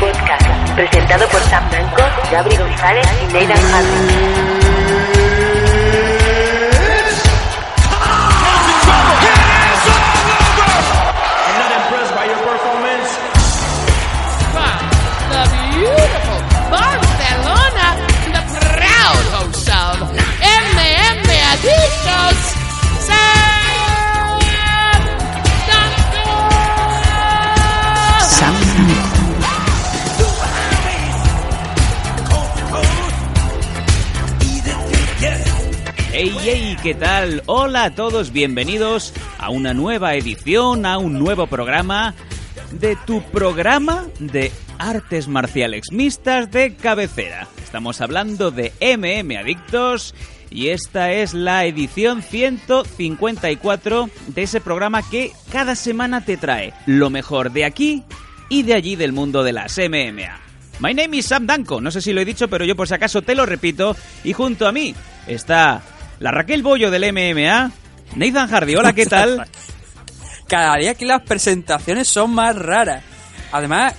podcast, presentado por Sam Blanco, Gabri González y Nathan Hardy. Hey, ¿qué tal? Hola a todos, bienvenidos a una nueva edición, a un nuevo programa de tu programa de artes marciales mixtas de cabecera. Estamos hablando de MM Adictos y esta es la edición 154 de ese programa que cada semana te trae lo mejor de aquí y de allí del mundo de las MMA. My name is Sam Danko, no sé si lo he dicho, pero yo por si acaso te lo repito. Y junto a mí está la Raquel Bollo del MMA, Nathan Hardy. Hola, ¿qué tal? cada día que las presentaciones son más raras. Además,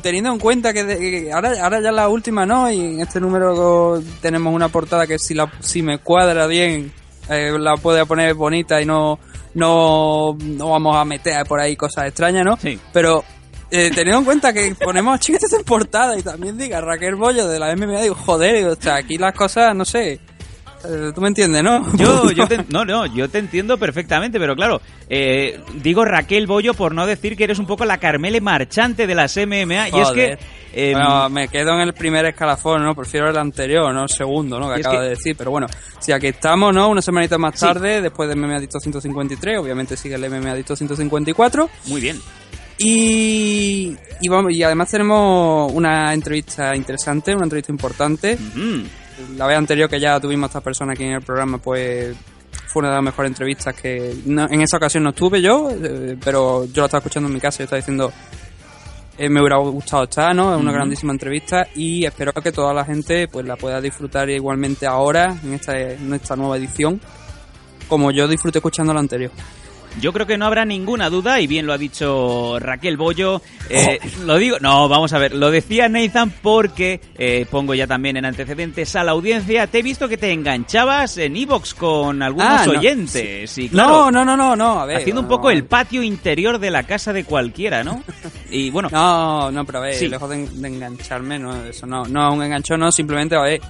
teniendo en cuenta que, de- que ahora, ahora ya la última no, y en este número tenemos una portada que si, la, si me cuadra bien, eh, la puedo poner bonita y no, no, no vamos a meter por ahí cosas extrañas, ¿no? Sí. Pero eh, teniendo en cuenta que ponemos chiquetes en portada y también diga Raquel Bollo de la MMA, digo, joder, digo, o sea, aquí las cosas, no sé. Eh, Tú me entiendes, ¿no? Yo, yo te, no, no, yo te entiendo perfectamente, pero claro, eh, digo Raquel Bollo por no decir que eres un poco la Carmele marchante de las MMA. Y es que... Eh, Bueno, me quedo en el primer escalafón, ¿no? Prefiero el anterior, no el segundo, ¿no? Que acaba que- de decir. Pero bueno, si aquí estamos, ¿no? Una semanita más Sí. tarde, después de MMA Adicto 153, obviamente sigue el MMA Adicto 154. muy bien. Y, y, vamos, y además tenemos una entrevista interesante, una entrevista importante. Mm, La vez anterior que ya tuvimos a esta persona aquí en el programa, pues fue una de las mejores entrevistas que no- en esa ocasión no estuve yo, eh, pero yo la estaba escuchando en mi casa y estaba diciendo eh, me hubiera gustado estar, ¿no? Es una grandísima entrevista y espero que toda la gente pues la pueda disfrutar igualmente ahora en esta, en esta nueva edición como yo disfruté escuchando la anterior. Yo creo que no habrá ninguna duda, y bien lo ha dicho Raquel Bollo. eh, lo digo, no, vamos a ver, lo decía Nathan porque eh, pongo ya también en antecedentes a la audiencia. Te he visto que te enganchabas en Evox con algunos Ah, no, oyentes. Y No, claro, no, no, no, no, a ver. haciendo un no, poco el patio interior de la casa de cualquiera, ¿no? Y bueno, No, no, pero a ver, Sí. lejos de, de engancharme, no, eso no, no un enganchón, no, simplemente, a ver,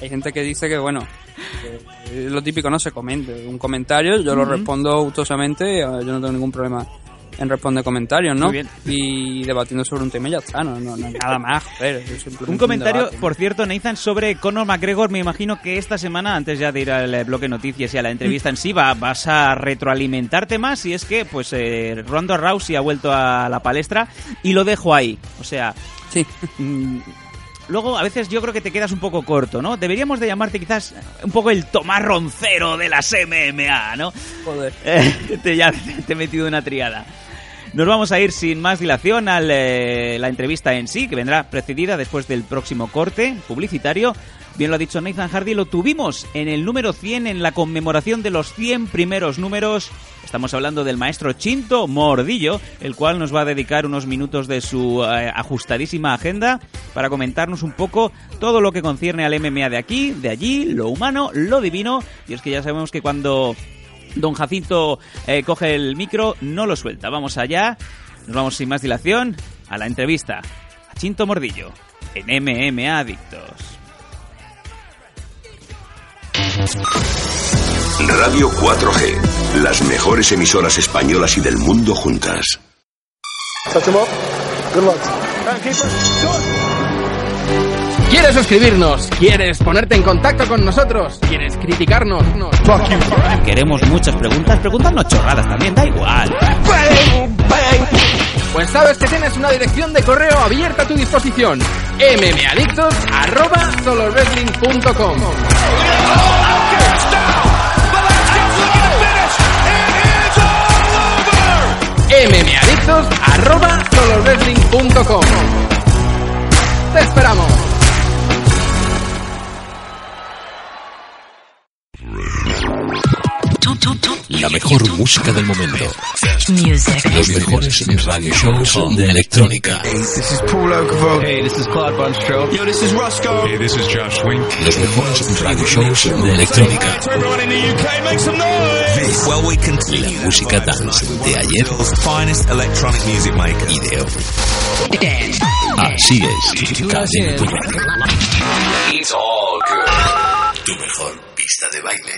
hay gente que dice que, bueno, que lo típico, no se comente, un comentario, yo lo respondo gustosamente, eh, yo no tengo ningún problema en responder comentarios, ¿no? Muy bien. Y debatiendo sobre un tema y ya está, no, no, nada más, joder, Un comentario, por cierto, Nathan, sobre Conor McGregor. Me imagino que esta semana, antes ya de ir al eh, bloque noticias y a la entrevista en sí, va, vas a retroalimentarte más. Y es que, pues, eh, Ronda Rousey ha vuelto a la palestra y lo dejo ahí. O sea, Sí, mm, luego a veces yo creo que te quedas un poco corto, ¿no? Deberíamos de llamarte quizás un poco el Tomás Roncero de las MMA, ¿no? joder. Eh, te, ya te he metido una triada. Nos vamos a ir sin más dilación a la entrevista en sí, que vendrá precedida después del próximo corte publicitario. Bien lo ha dicho Nathan Hardy, lo tuvimos en el número 100 en la conmemoración de los 100 primeros números. Estamos hablando del maestro Chinto Mordillo, el cual nos va a dedicar unos minutos de su eh, ajustadísima agenda para comentarnos un poco todo lo que concierne al MMA de aquí, de allí, lo humano, lo divino. Y es que ya sabemos que cuando Don Jacinto eh, coge el micro, no lo suelta. Vamos allá, nos vamos sin más dilación a la entrevista a Chinto Mordillo en MMA Adictos. Radio 4G, las mejores emisoras españolas y del mundo juntas. ¿Quieres escribirnos? ¿Quieres ponerte en contacto con nosotros? ¿Quieres criticarnos? Queremos muchas preguntas, preguntarnos chorradas también, da igual. Pues sabes que tienes una dirección de correo abierta a tu disposición. mmadictos@solowrestling.com. mmadictos@solowrestling.com. Te esperamos. La mejor música del momento. Los mejores radio shows de electrónica. This is Paul Oakenfold. Hey, this is Claude Von Stroh. Yo, this is Roscoe. Hey, this is Josh Wink. Los mejores radio shows de electrónica. Everyone in the UK, make some noise. Well, we continue. La música dance de ayer Finest electronic music maker. y de hoy. Así es. Cadena. It's all good. Tu mejor de baile.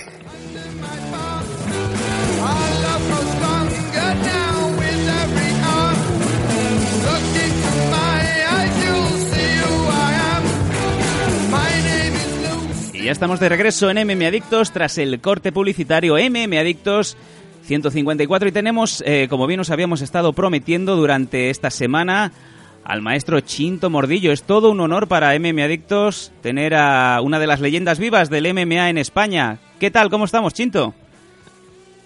Y ya estamos de regreso en MM Adictos tras el corte publicitario MM Adictos 154 y tenemos, eh, como bien os habíamos estado prometiendo durante esta semana, al maestro Chinto Mordillo. Es todo un honor para MM Adictos tener a una de las leyendas vivas del MMA en España. ¿Qué tal? ¿Cómo estamos, Chinto?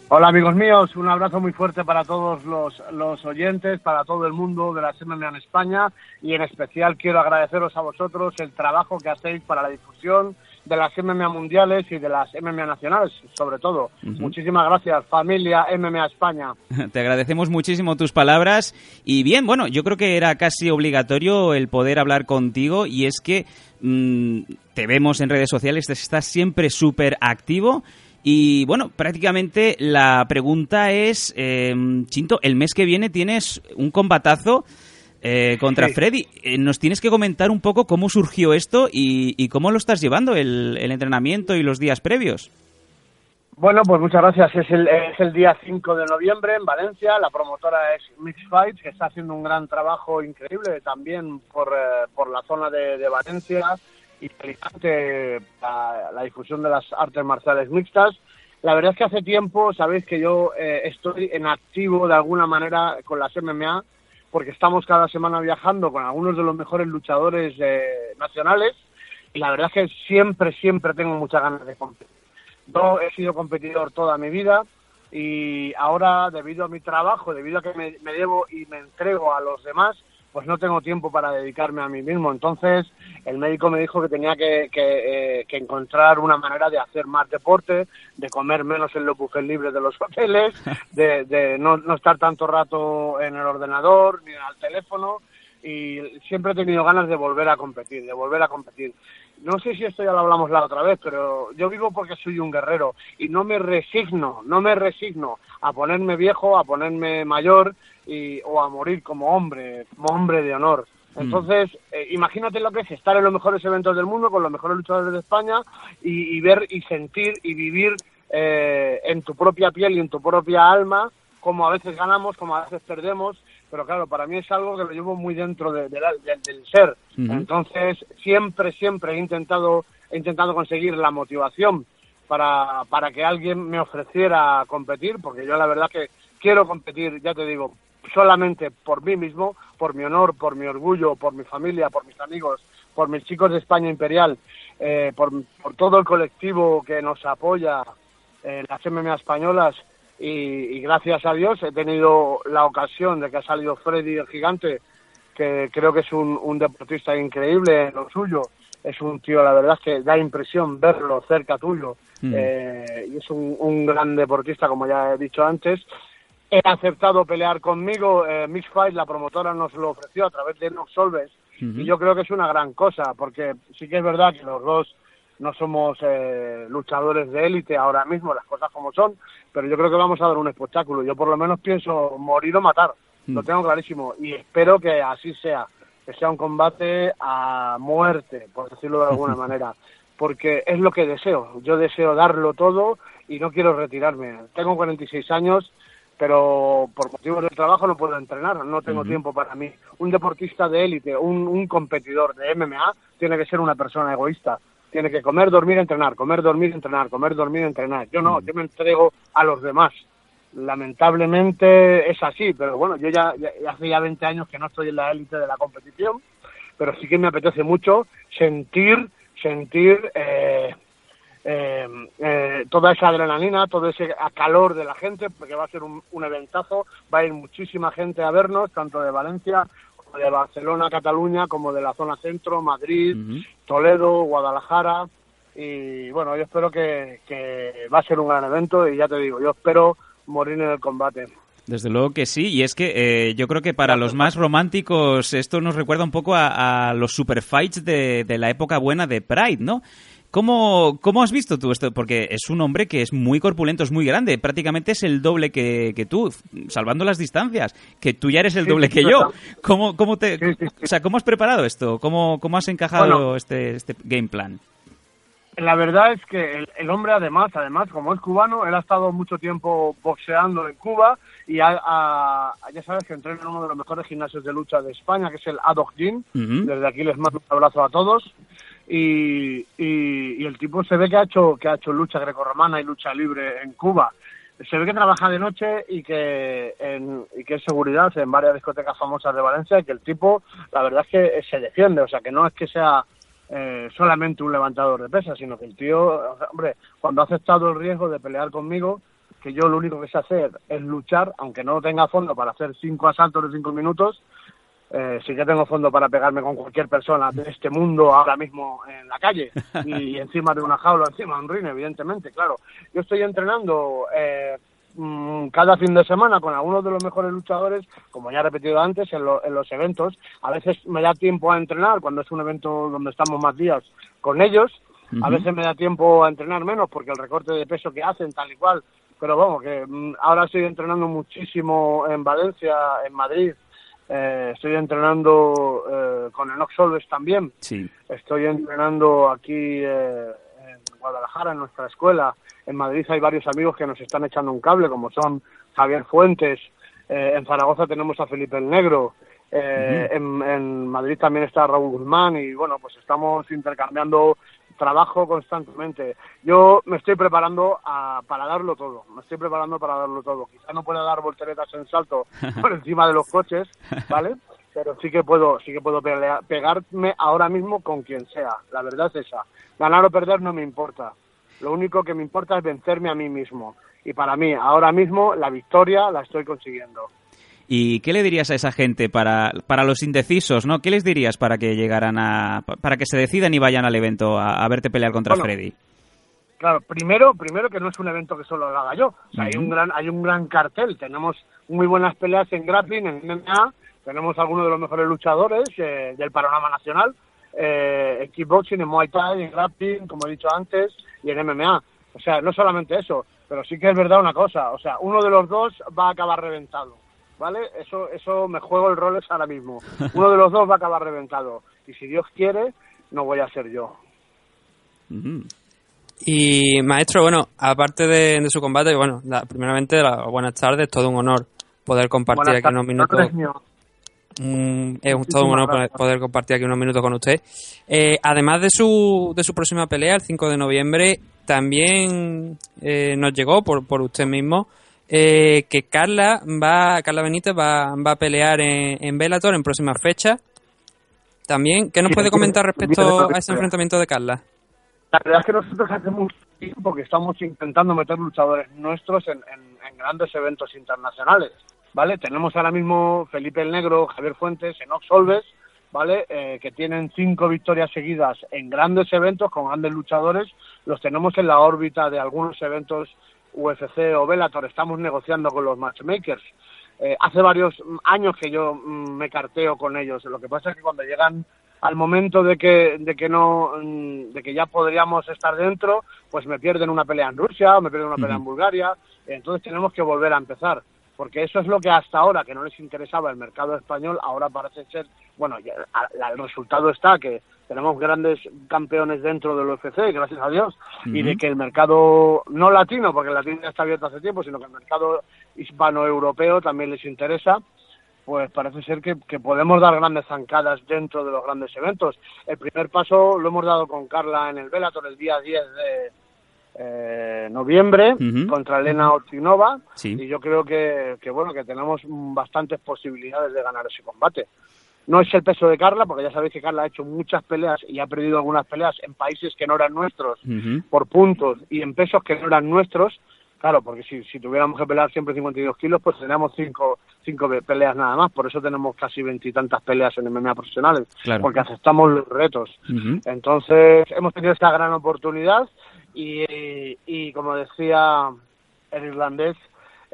Hola amigos míos, un abrazo muy fuerte para todos los, los oyentes, para todo el mundo de las MMA en España y en especial quiero agradeceros a vosotros el trabajo que hacéis para la difusión de las MMA mundiales y de las MMA nacionales, sobre todo. Muchísimas gracias, familia MMA España. Te agradecemos muchísimo tus palabras y bien, bueno, yo creo que era casi obligatorio el poder hablar contigo y es que mm, te vemos en redes sociales, estás siempre súper activo y bueno, prácticamente la pregunta es, eh, Chinto, el mes que viene tienes un combatazo eh, contra Sí. Freddy. Eh, nos tienes que comentar un poco cómo surgió esto y, y cómo lo estás llevando, el, el entrenamiento y los días previos. Bueno, pues muchas gracias. Es el, es el día 5 de noviembre en Valencia. La promotora es Mixed Fights, que está haciendo un gran trabajo increíble también por, eh, por la zona de, de Valencia y Alicante, la, la difusión de las artes marciales mixtas. La verdad es que hace tiempo, sabéis que yo eh, estoy en activo de alguna manera con las MMA, porque estamos cada semana viajando con algunos de los mejores luchadores eh, nacionales y la verdad es que siempre, siempre tengo muchas ganas de competir. Yo he sido competidor toda mi vida y ahora, debido a mi trabajo, debido a que me, me debo y me entrego a los demás, pues no tengo tiempo para dedicarme a mí mismo. Entonces, el médico me dijo que tenía que, que, eh, que encontrar una manera de hacer más deporte, de comer menos en los buffets libres de los hoteles, de, de no, no estar tanto rato en el ordenador ni al teléfono. Y siempre he tenido ganas de volver a competir, de volver a competir. No sé si esto ya lo hablamos la otra vez, pero yo vivo porque soy un guerrero y no me resigno, no me resigno a ponerme viejo, a ponerme mayor y, o a morir como hombre, como hombre de honor. Entonces, eh, imagínate lo que es estar en los mejores eventos del mundo con los mejores luchadores de España y, y ver y sentir y vivir eh, en tu propia piel y en tu propia alma como a veces ganamos, como a veces perdemos, pero claro, para mí es algo que lo llevo muy dentro de- de la- de- del ser. Entonces, siempre, siempre he intentado, he intentado conseguir la motivación para, para que alguien me ofreciera competir, porque yo la verdad que quiero competir, ya te digo, solamente por mí mismo, por mi honor, por mi orgullo, por mi familia, por mis amigos, por mis chicos de España Imperial, eh, por, por todo el colectivo que nos apoya, eh, las MMA españolas, y, y gracias a Dios he tenido la ocasión de que ha salido Freddy el gigante, que creo que es un, un deportista increíble en lo suyo. Es un tío, la verdad, que da impresión verlo cerca tuyo. Mm. Eh, y es un, un gran deportista, como ya he dicho antes. He aceptado pelear conmigo. Eh, Mix Fight, la promotora, nos lo ofreció a través de Nox Solves. Y yo creo que es una gran cosa, porque sí que es verdad que los dos no somos eh, luchadores de élite ahora mismo, las cosas como son, pero yo creo que vamos a dar un espectáculo. Yo por lo menos pienso morir o matar, lo Mm. tengo clarísimo, y espero que así sea, que sea un combate a muerte, por decirlo de alguna manera, porque es lo que deseo. Yo deseo darlo todo y no quiero retirarme. Tengo 46 años, pero por motivos del trabajo no puedo entrenar, no tengo tiempo para mí. Un deportista de élite, un, un competidor de MMA, tiene que ser una persona egoísta. Tiene que comer, dormir, entrenar, comer, dormir, entrenar, comer, dormir, entrenar. Yo no, yo me entrego a los demás. Lamentablemente es así, pero bueno, yo ya, ya- hace ya 20 años que no estoy en la élite de la competición, pero sí que me apetece mucho sentir, sentir eh, eh, eh, toda esa adrenalina, todo ese calor de la gente, porque va a ser un, un eventazo, va a ir muchísima gente a vernos, tanto de Valencia de Barcelona, Cataluña, como de la zona centro, Madrid, Toledo, Guadalajara, y bueno, yo espero que, que va a ser un gran evento y ya te digo, yo espero morir en el combate. Desde luego que sí, y es que eh, yo creo que para los más románticos esto nos recuerda un poco a, a los superfights de, de la época buena de Pride, ¿no? ¿Cómo, ¿Cómo has visto tú esto? Porque es un hombre que es muy corpulento, es muy grande, prácticamente es el doble que, que tú, salvando las distancias, que tú ya eres el Sí, doble sí, que sí, yo. ¿Cómo, cómo te, O sea, ¿cómo has preparado esto? ¿Cómo, cómo has encajado Bueno. este, este game plan? La verdad es que el, el hombre además, además como es cubano, él ha estado mucho tiempo boxeando en Cuba y ha- ha- ya sabes que entrena en uno de los mejores gimnasios de lucha de España, que es el Adog Gym. Desde aquí les mando un abrazo a todos. Y, y- y el tipo se ve que ha hecho que ha hecho lucha grecorromana y lucha libre en Cuba. Se ve que trabaja de noche y que en, y que es seguridad en varias discotecas famosas de Valencia y que el tipo, la verdad es que se defiende, o sea que no es que sea eh, solamente un levantador de pesas, sino que el tío, hombre, cuando ha aceptado el riesgo de pelear conmigo, que yo lo único que sé hacer es luchar, aunque no tenga fondo para hacer cinco asaltos de cinco minutos, eh, sí que tengo fondo para pegarme con cualquier persona de este mundo ahora mismo en la calle y encima de una jaula, encima de un ring, evidentemente, claro. Yo estoy entrenando eh, mm, cada fin de semana con algunos de los mejores luchadores, como ya he repetido antes, en, lo- en los eventos. A veces me da tiempo a entrenar cuando es un evento donde estamos más días con ellos. A veces me da tiempo a entrenar menos porque el recorte de peso que hacen, tal y cual. Pero vamos, que mm, ahora estoy entrenando muchísimo en Valencia, en Madrid. Eh, estoy entrenando eh, con Enox Solves también. Sí. Estoy entrenando aquí eh, en Guadalajara, en nuestra escuela. En Madrid hay varios amigos que nos están echando un cable, como son Javier Fuentes. Eh, en Zaragoza tenemos a Felipe el Negro. Eh, en, en Madrid también está Raúl Guzmán y bueno, pues estamos intercambiando trabajo constantemente. Yo me estoy preparando a- para darlo todo, me estoy preparando para darlo todo. Quizá no pueda dar volteretas en salto por encima de los coches, ¿vale? Pero sí que puedo, sí que puedo pelea- pegarme ahora mismo con quien sea. La verdad es esa. Ganar o perder no me importa. Lo único que me importa es vencerme a mí mismo. Y para mí, ahora mismo, la victoria la estoy consiguiendo. ¿Y qué le dirías a esa gente para, para los indecisos, no? ¿Qué les dirías para que llegaran a pa- para que se decidan y vayan al evento a, a verte pelear contra Bueno, Freddy? Claro, primero, primero que no es un evento que solo lo haga yo. O sea, hay un gran, hay un gran cartel. Tenemos muy buenas peleas en grappling, en MMA. Tenemos algunos de los mejores luchadores eh, del panorama nacional. Eh, en kickboxing, en Muay Thai, en grappling, como he dicho antes, y en MMA. O sea, no solamente eso, pero sí que es verdad una cosa. O sea, uno de los dos va a acabar reventado. ¿Vale? Eso, eso me juego el Rolex ahora mismo. Uno de los dos va a acabar reventado. Y si Dios quiere, no voy a ser yo. Y maestro, bueno, aparte de, de su combate, bueno, da- primeramente la- buenas tardes, todo un honor poder compartir Buenas aquí unos minutos. Mm, es un- todo un honor gracias. poder compartir aquí unos minutos con usted. Eh, además de su, de su próxima pelea, el 5 de noviembre, también eh, nos llegó por, por usted mismo eh, que Carla va, Carla Benítez va, va a pelear en, en Bellator en próximas fechas. También, ¿qué nos puede comentar respecto a ese enfrentamiento de Carla? La verdad es que nosotros hace mucho tiempo que estamos intentando meter luchadores nuestros en, en- en grandes eventos internacionales, ¿vale? Tenemos ahora mismo Felipe el Negro, Javier Fuentes, Enox Solves, ¿vale? Eh, que tienen cinco victorias seguidas en grandes eventos con grandes luchadores. Los tenemos en la órbita de algunos eventos UFC o Bellator. Estamos negociando con los matchmakers. Eh, hace varios años que yo mm, me carteo con ellos. Lo que pasa es que cuando llegan al momento de que de que no mm, de que ya podríamos estar dentro, pues me pierden una pelea en Rusia o me pierden una pelea en. Bulgaria. Entonces tenemos que volver a empezar. Porque eso es lo que hasta ahora, que no les interesaba el mercado español, ahora parece ser, bueno, el resultado está que tenemos grandes campeones dentro del UFC, gracias a Dios, y de que el mercado, no latino, porque el latino ya está abierto hace tiempo, sino que el mercado hispano-europeo también les interesa, pues parece ser que, podemos dar grandes zancadas dentro de los grandes eventos. El primer paso lo hemos dado con Carla en el Bellator el día 10 de eh, noviembre contra Elena Ortinova y yo creo que, que, bueno que tenemos bastantes posibilidades de ganar ese combate. No es el peso de Carla, porque ya sabéis que Carla ha hecho muchas peleas y ha perdido algunas peleas en países que no eran nuestros por puntos y en pesos que no eran nuestros. Claro, porque si, si tuviéramos que pelear siempre 52 kilos, pues tenemos cinco, cinco peleas nada más. Por eso tenemos casi veintitantas peleas en MMA profesionales, porque aceptamos los retos. Entonces, hemos tenido esta gran oportunidad y, y como decía el irlandés,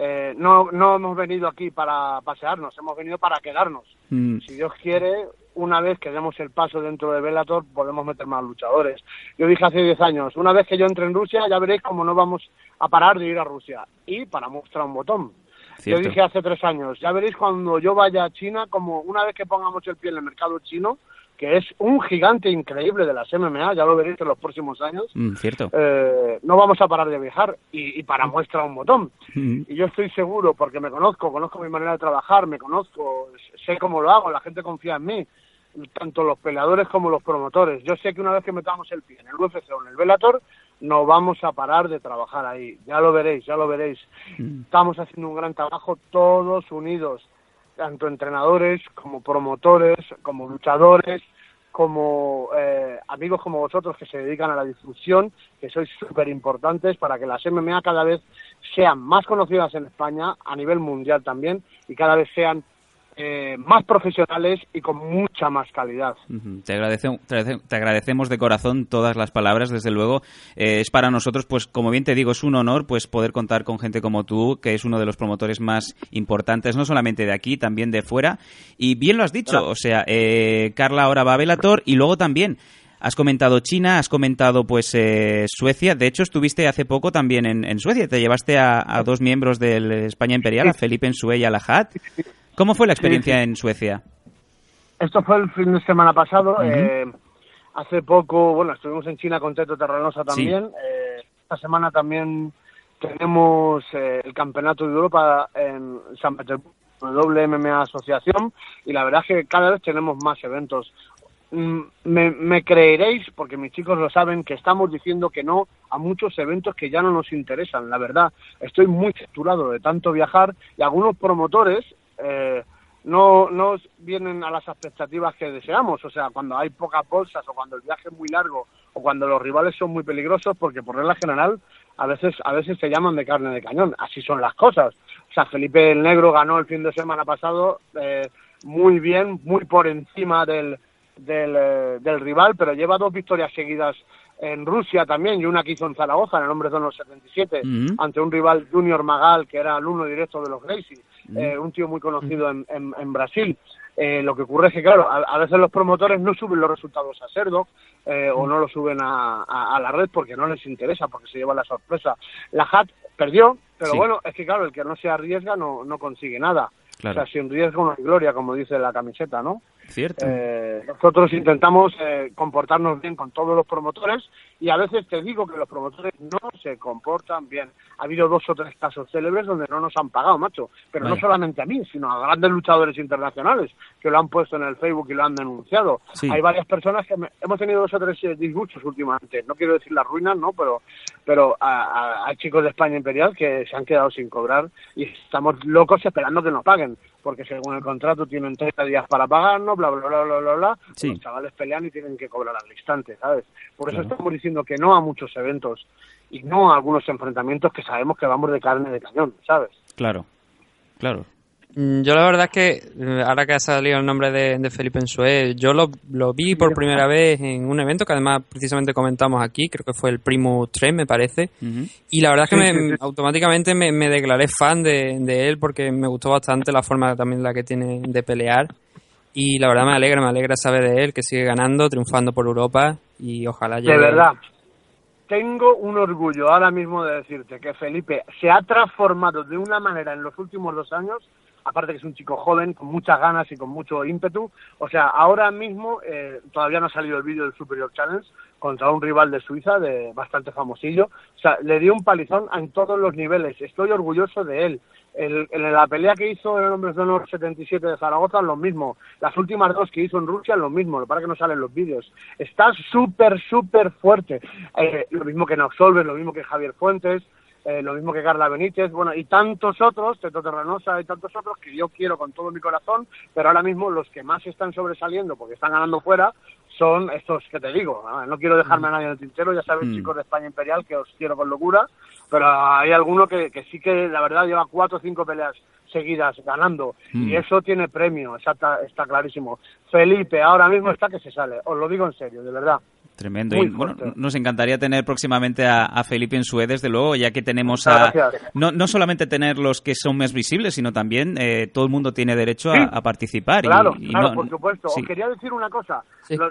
eh, no, no hemos venido aquí para pasearnos, hemos venido para quedarnos. Mm. Si Dios quiere, una vez que demos el paso dentro de Bellator, podemos meter más luchadores. Yo dije hace 10 años, una vez que yo entre en Rusia, ya veréis cómo no vamos a parar de ir a Rusia. Y para mostrar un botón. Yo dije hace tres años, ya veréis cuando yo vaya a China, como una vez que pongamos el pie en el mercado chino, que es un gigante increíble de las MMA, ya lo veréis en los próximos años. Mm, cierto. Eh, no vamos a parar de viajar y, para muestra un botón. Mm. Y yo estoy seguro, porque me conozco, conozco mi manera de trabajar, me conozco, sé cómo lo hago, la gente confía en mí, tanto los peleadores como los promotores. Yo sé que una vez que metamos el pie en el UFC o en el Bellator, no vamos a parar de trabajar ahí. Ya lo veréis, ya lo veréis. Mm. Estamos haciendo un gran trabajo todos unidos tanto entrenadores como promotores, como luchadores, como eh, amigos como vosotros que se dedican a la difusión, que sois súper importantes para que las MMA cada vez sean más conocidas en España, a nivel mundial también, y cada vez sean eh, más profesionales y con mucha más calidad. te, te, agradecemos de corazón todas las palabras, desde luego. Eh, es para nosotros, pues como bien te digo, es un honor pues poder contar con gente como tú, que es uno de los promotores más importantes, no solamente de aquí, también de fuera. Y bien lo has dicho, o sea, eh, Carla ahora va a Velator y luego también... Has comentado China, has comentado pues Suecia. De hecho, estuviste hace poco también en, Suecia. Te llevaste a, dos miembros de España Imperial, a Felipe Ensue y a Lajat. ¿Cómo fue la experiencia en Suecia? Esto fue el fin de semana pasado. Eh, hace poco, bueno, estuvimos en China con Teto Terranosa también. Eh, esta semana también tenemos eh, el Campeonato de Europa en San Petersburgo, WMMA Asociación, y la verdad es que cada vez tenemos más eventos. Mm, me, me, creeréis, porque mis chicos lo saben, que estamos diciendo que no a muchos eventos que ya no nos interesan. La verdad, estoy muy saturado de tanto viajar y algunos promotores eh, no, no vienen a las expectativas que deseamos. O sea, cuando hay pocas bolsas o cuando el viaje es muy largo o cuando los rivales son muy peligrosos, porque por regla general a veces, a veces se llaman de carne de cañón. Así son las cosas. O sea, Felipe el Negro ganó el fin de semana pasado eh, muy bien, muy por encima del, del, eh, del rival, pero lleva dos victorias seguidas en Rusia también y una que hizo en Zaragoza en el nombre de los 77 ante un rival Junior Magal que era alumno directo de los Gracie, eh, un tío muy conocido en, en, Brasil. Eh, lo que ocurre es que, claro, a, veces los promotores no suben los resultados a Cerdo eh, o no lo suben a, a, la red porque no les interesa, porque se lleva la sorpresa. La HAT perdió, pero bueno, es que, claro, el que no se arriesga no, no consigue nada. O sea, sin riesgo no hay gloria, como dice la camiseta, ¿no? Cierto. Eh, nosotros intentamos eh, comportarnos bien con todos los promotores y a veces te digo que los promotores no se comportan bien. Ha habido dos o tres casos célebres donde no nos han pagado, macho. Pero no solamente a mí, sino a grandes luchadores internacionales que lo han puesto en el Facebook y lo han denunciado. Hay varias personas que hemos tenido dos o tres eh, disgustos últimamente. No quiero decir las ruinas, ¿no? Pero, pero hay chicos de España Imperial que se han quedado sin cobrar y estamos locos esperando que nos paguen porque según el contrato tienen 30 días para pagarnos, bla, bla, bla, bla, bla, bla. Los chavales pelean y tienen que cobrar al instante, ¿sabes? Por eso estamos diciendo que no a muchos eventos y no a algunos enfrentamientos que sabemos que vamos de carne de cañón, ¿sabes? Claro, claro. Mm, yo la verdad es que, eh, ahora que ha salido el nombre de, Felipe Ensue, yo lo, lo, vi por primera vez en un evento que además precisamente comentamos aquí, creo que fue el Primo 3 me parece, y la verdad es que me, automáticamente me, declaré fan de, él porque me gustó bastante la forma también la que tiene de pelear. Y la verdad me alegra, me alegra saber de él que sigue ganando, triunfando por Europa y ojalá llegue... De verdad, tengo un orgullo ahora mismo de decirte que Felipe se ha transformado de una manera en los últimos dos años, aparte que es un chico joven, con muchas ganas y con mucho ímpetu. O sea, ahora mismo eh, todavía no ha salido el vídeo del Superior Challenge contra un rival de Suiza, de bastante famosillo. O sea, le dio un palizón en todos los niveles. Estoy orgulloso de él. El, en la pelea que hizo en el Hombres de Honor 77 de Zaragoza, lo mismo. Las últimas dos que hizo en Rusia, lo mismo. Lo para que no salen los vídeos. Está súper, súper fuerte. Eh, lo mismo que Noxolver, lo mismo que Javier Fuentes. Eh, lo mismo que Carla Benítez, bueno, y tantos otros, Teto Terranosa y tantos otros que yo quiero con todo mi corazón, pero ahora mismo los que más están sobresaliendo porque están ganando fuera son estos que te digo. No quiero dejarme a nadie en el tintero, ya sabes, Mm. chicos de España Imperial, que os quiero con locura, pero hay alguno que, que sí que la verdad lleva cuatro o cinco peleas seguidas ganando Mm. y eso tiene premio, está, está clarísimo. Felipe ahora mismo está que se sale, os lo digo en serio, de verdad. Tremendo. Muy Y, bueno, nos encantaría tener próximamente a, a Felipe en Sue, desde luego, ya que tenemos Muchas a... gracias. No, no solamente tener los que son más visibles, sino también eh, todo el mundo tiene derecho a, Sí. a participar. Claro, y claro, no- por supuesto. sí. Os quería decir una cosa.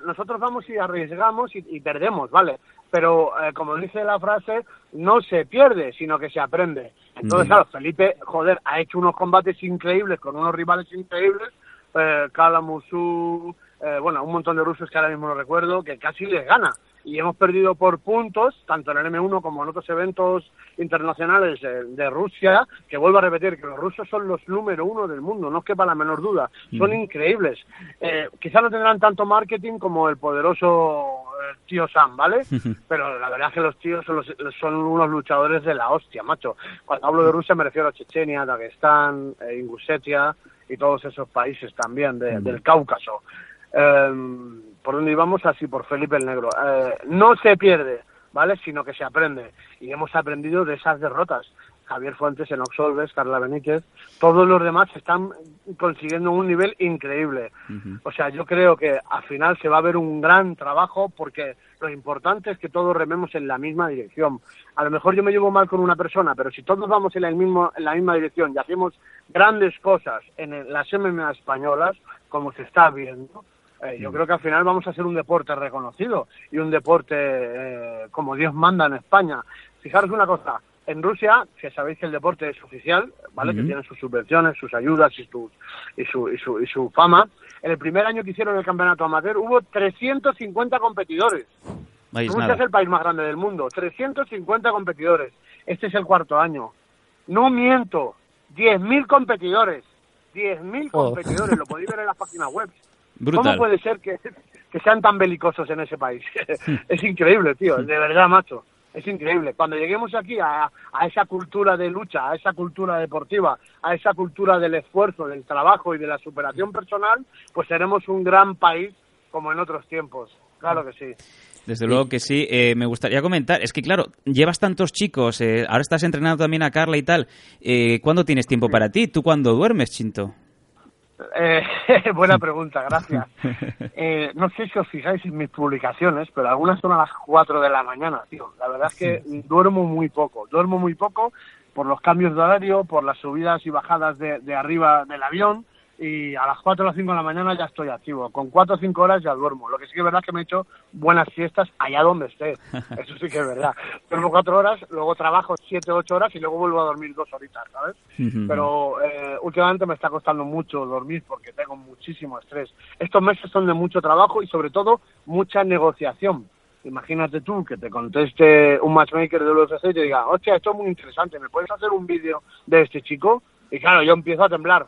Nosotros vamos y arriesgamos y, y perdemos, ¿vale? Pero, eh, como dice la frase, no se pierde, sino que se aprende. Entonces, Mm. claro, Felipe, joder, ha hecho unos combates increíbles con unos rivales increíbles. Eh, Kalamusu, eh, bueno, un montón de rusos que ahora mismo no recuerdo, que casi les gana. Y hemos perdido por puntos, tanto en el M1 como en otros eventos internacionales eh, de Rusia, que vuelvo a repetir que los rusos son los número uno del mundo, no quepa la menor duda. Son Mm. increíbles. Eh, quizá no tendrán tanto marketing como el poderoso eh, tío Sam, ¿vale? Pero la verdad es que los tíos son, los- son unos luchadores de la hostia, macho. Cuando hablo de Rusia me refiero a Chechenia, Dagestán, eh, Ingusetia y todos esos países también de- del Cáucaso. Eh, ¿Por dónde íbamos? Así, por Felipe el Negro. Eh, no se pierde, ¿vale? Sino que se aprende. Y hemos aprendido de esas derrotas. Javier Fuentes, Enox Solves, Carla Benítez, todos los demás están consiguiendo un nivel increíble. O sea, yo creo que al final se va a ver un gran trabajo porque lo importante es que todos rememos en la misma dirección. A lo mejor yo me llevo mal con una persona, pero si todos vamos en la, mismo, en la misma dirección y hacemos grandes cosas en el- las MMA españolas, como se está viendo, eh, yo creo que al final vamos a ser un deporte reconocido y un deporte eh, como Dios manda en España. Fijaros una cosa, en Rusia, que sabéis que el deporte es oficial, ¿vale? Que tiene sus subvenciones, sus ayudas y, sus- y, su, y, su, y su fama. En el primer año que hicieron el campeonato amateur hubo 350 competidores. Rusia nada. es el país más grande del mundo, 350 competidores. Este es el cuarto año. No miento, 10.000 competidores. 10.000 Oh. competidores, lo podéis ver en las páginas web. Brutal. ¿Cómo puede ser que, que sean tan belicosos en ese país? es increíble, tío, de verdad, macho. Es increíble. Cuando lleguemos aquí a, a esa cultura de lucha, a esa cultura deportiva, a esa cultura del esfuerzo, del trabajo y de la superación personal, pues seremos un gran país como en otros tiempos. Claro que sí. Desde luego que sí. Eh, me gustaría comentar, es que claro, llevas tantos chicos, eh, ahora estás entrenando también a Carla y tal. Eh, ¿Cuándo tienes tiempo para ti? ¿Tú cuándo duermes, Chinto? Eh, buena pregunta, gracias. Eh, no sé si os fijáis en mis publicaciones, pero algunas son a las 4 de la mañana, tío. La verdad es que duermo muy poco, duermo muy poco por los cambios de horario, por las subidas y bajadas de, de arriba del avión y a las 4 o las 5 de la mañana ya estoy activo. Con 4 o 5 horas ya duermo. Lo que sí que es verdad es que me he hecho buenas siestas allá donde esté. Eso sí que es verdad. Duermo 4 horas, luego trabajo 7 o 8 horas y luego vuelvo a dormir 2 horitas, ¿sabes? Pero eh, últimamente me está costando mucho dormir porque tengo muchísimo estrés. Estos meses son de mucho trabajo y sobre todo mucha negociación. Imagínate tú que te conteste un matchmaker del UFC y te diga, hostia, esto es muy interesante, ¿me puedes hacer un vídeo de este chico? Y claro, yo empiezo a temblar,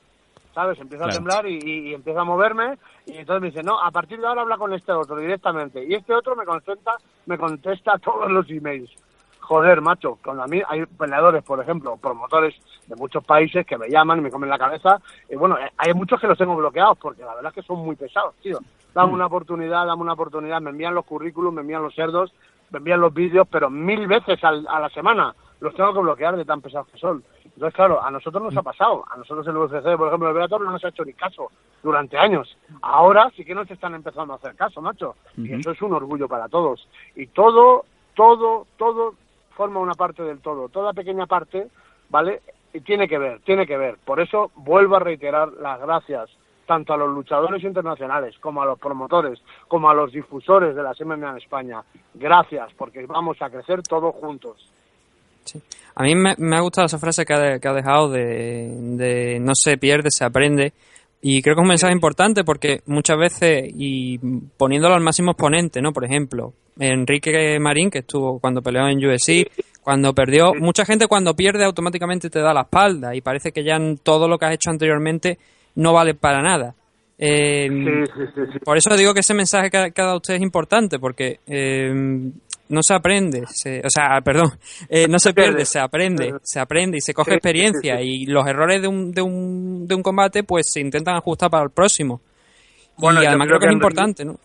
¿sabes? Empiezo Claro. a temblar y, y- y empiezo a moverme y entonces me dice, no, a partir de ahora habla con este otro directamente. Y este otro me contesta, me contesta todos los emails. Joder, macho, cuando a mí hay peleadores, por ejemplo, promotores de muchos países que me llaman y me comen la cabeza. Y bueno, eh, hay muchos que los tengo bloqueados porque la verdad es que son muy pesados, tío. Dame una oportunidad, dame una oportunidad. Me envían los currículums, me envían los cerdos, me envían los vídeos, pero mil veces al- a la semana los tengo que bloquear de tan pesados que son. Entonces, claro, a nosotros nos ha pasado. A nosotros el UFC, por ejemplo, el Bellator no nos ha hecho ni caso durante años. Ahora sí que nos están empezando a hacer caso, macho. Y eso es un orgullo para todos. Y todo, todo, todo forma una parte del todo. Toda pequeña parte, ¿vale? Y tiene que ver, tiene que ver. Por eso vuelvo a reiterar las gracias tanto a los luchadores internacionales como a los promotores, como a los difusores de las MMA en España. Gracias, porque vamos a crecer todos juntos. A mí me, ha gustado esa frase que ha, que ha dejado de, de, no se pierde, se aprende. Y creo que es un mensaje importante porque muchas veces, y poniéndolo al máximo exponente, ¿no? Por ejemplo, Enrique Marín, que estuvo cuando peleó en UFC, cuando perdió, mucha gente cuando pierde automáticamente te da la espalda y parece que ya todo lo que has hecho anteriormente no vale para nada. Eh, por eso digo que ese mensaje que ha, que ha, dado usted es importante, porque eh, no se aprende, se, o sea, perdón, eh, no se pierde, se aprende, se aprende y se coge experiencia y los errores de un, de, un, de un combate pues se intentan ajustar para el próximo. Bueno, y además creo, creo que, que es importante, ¿no?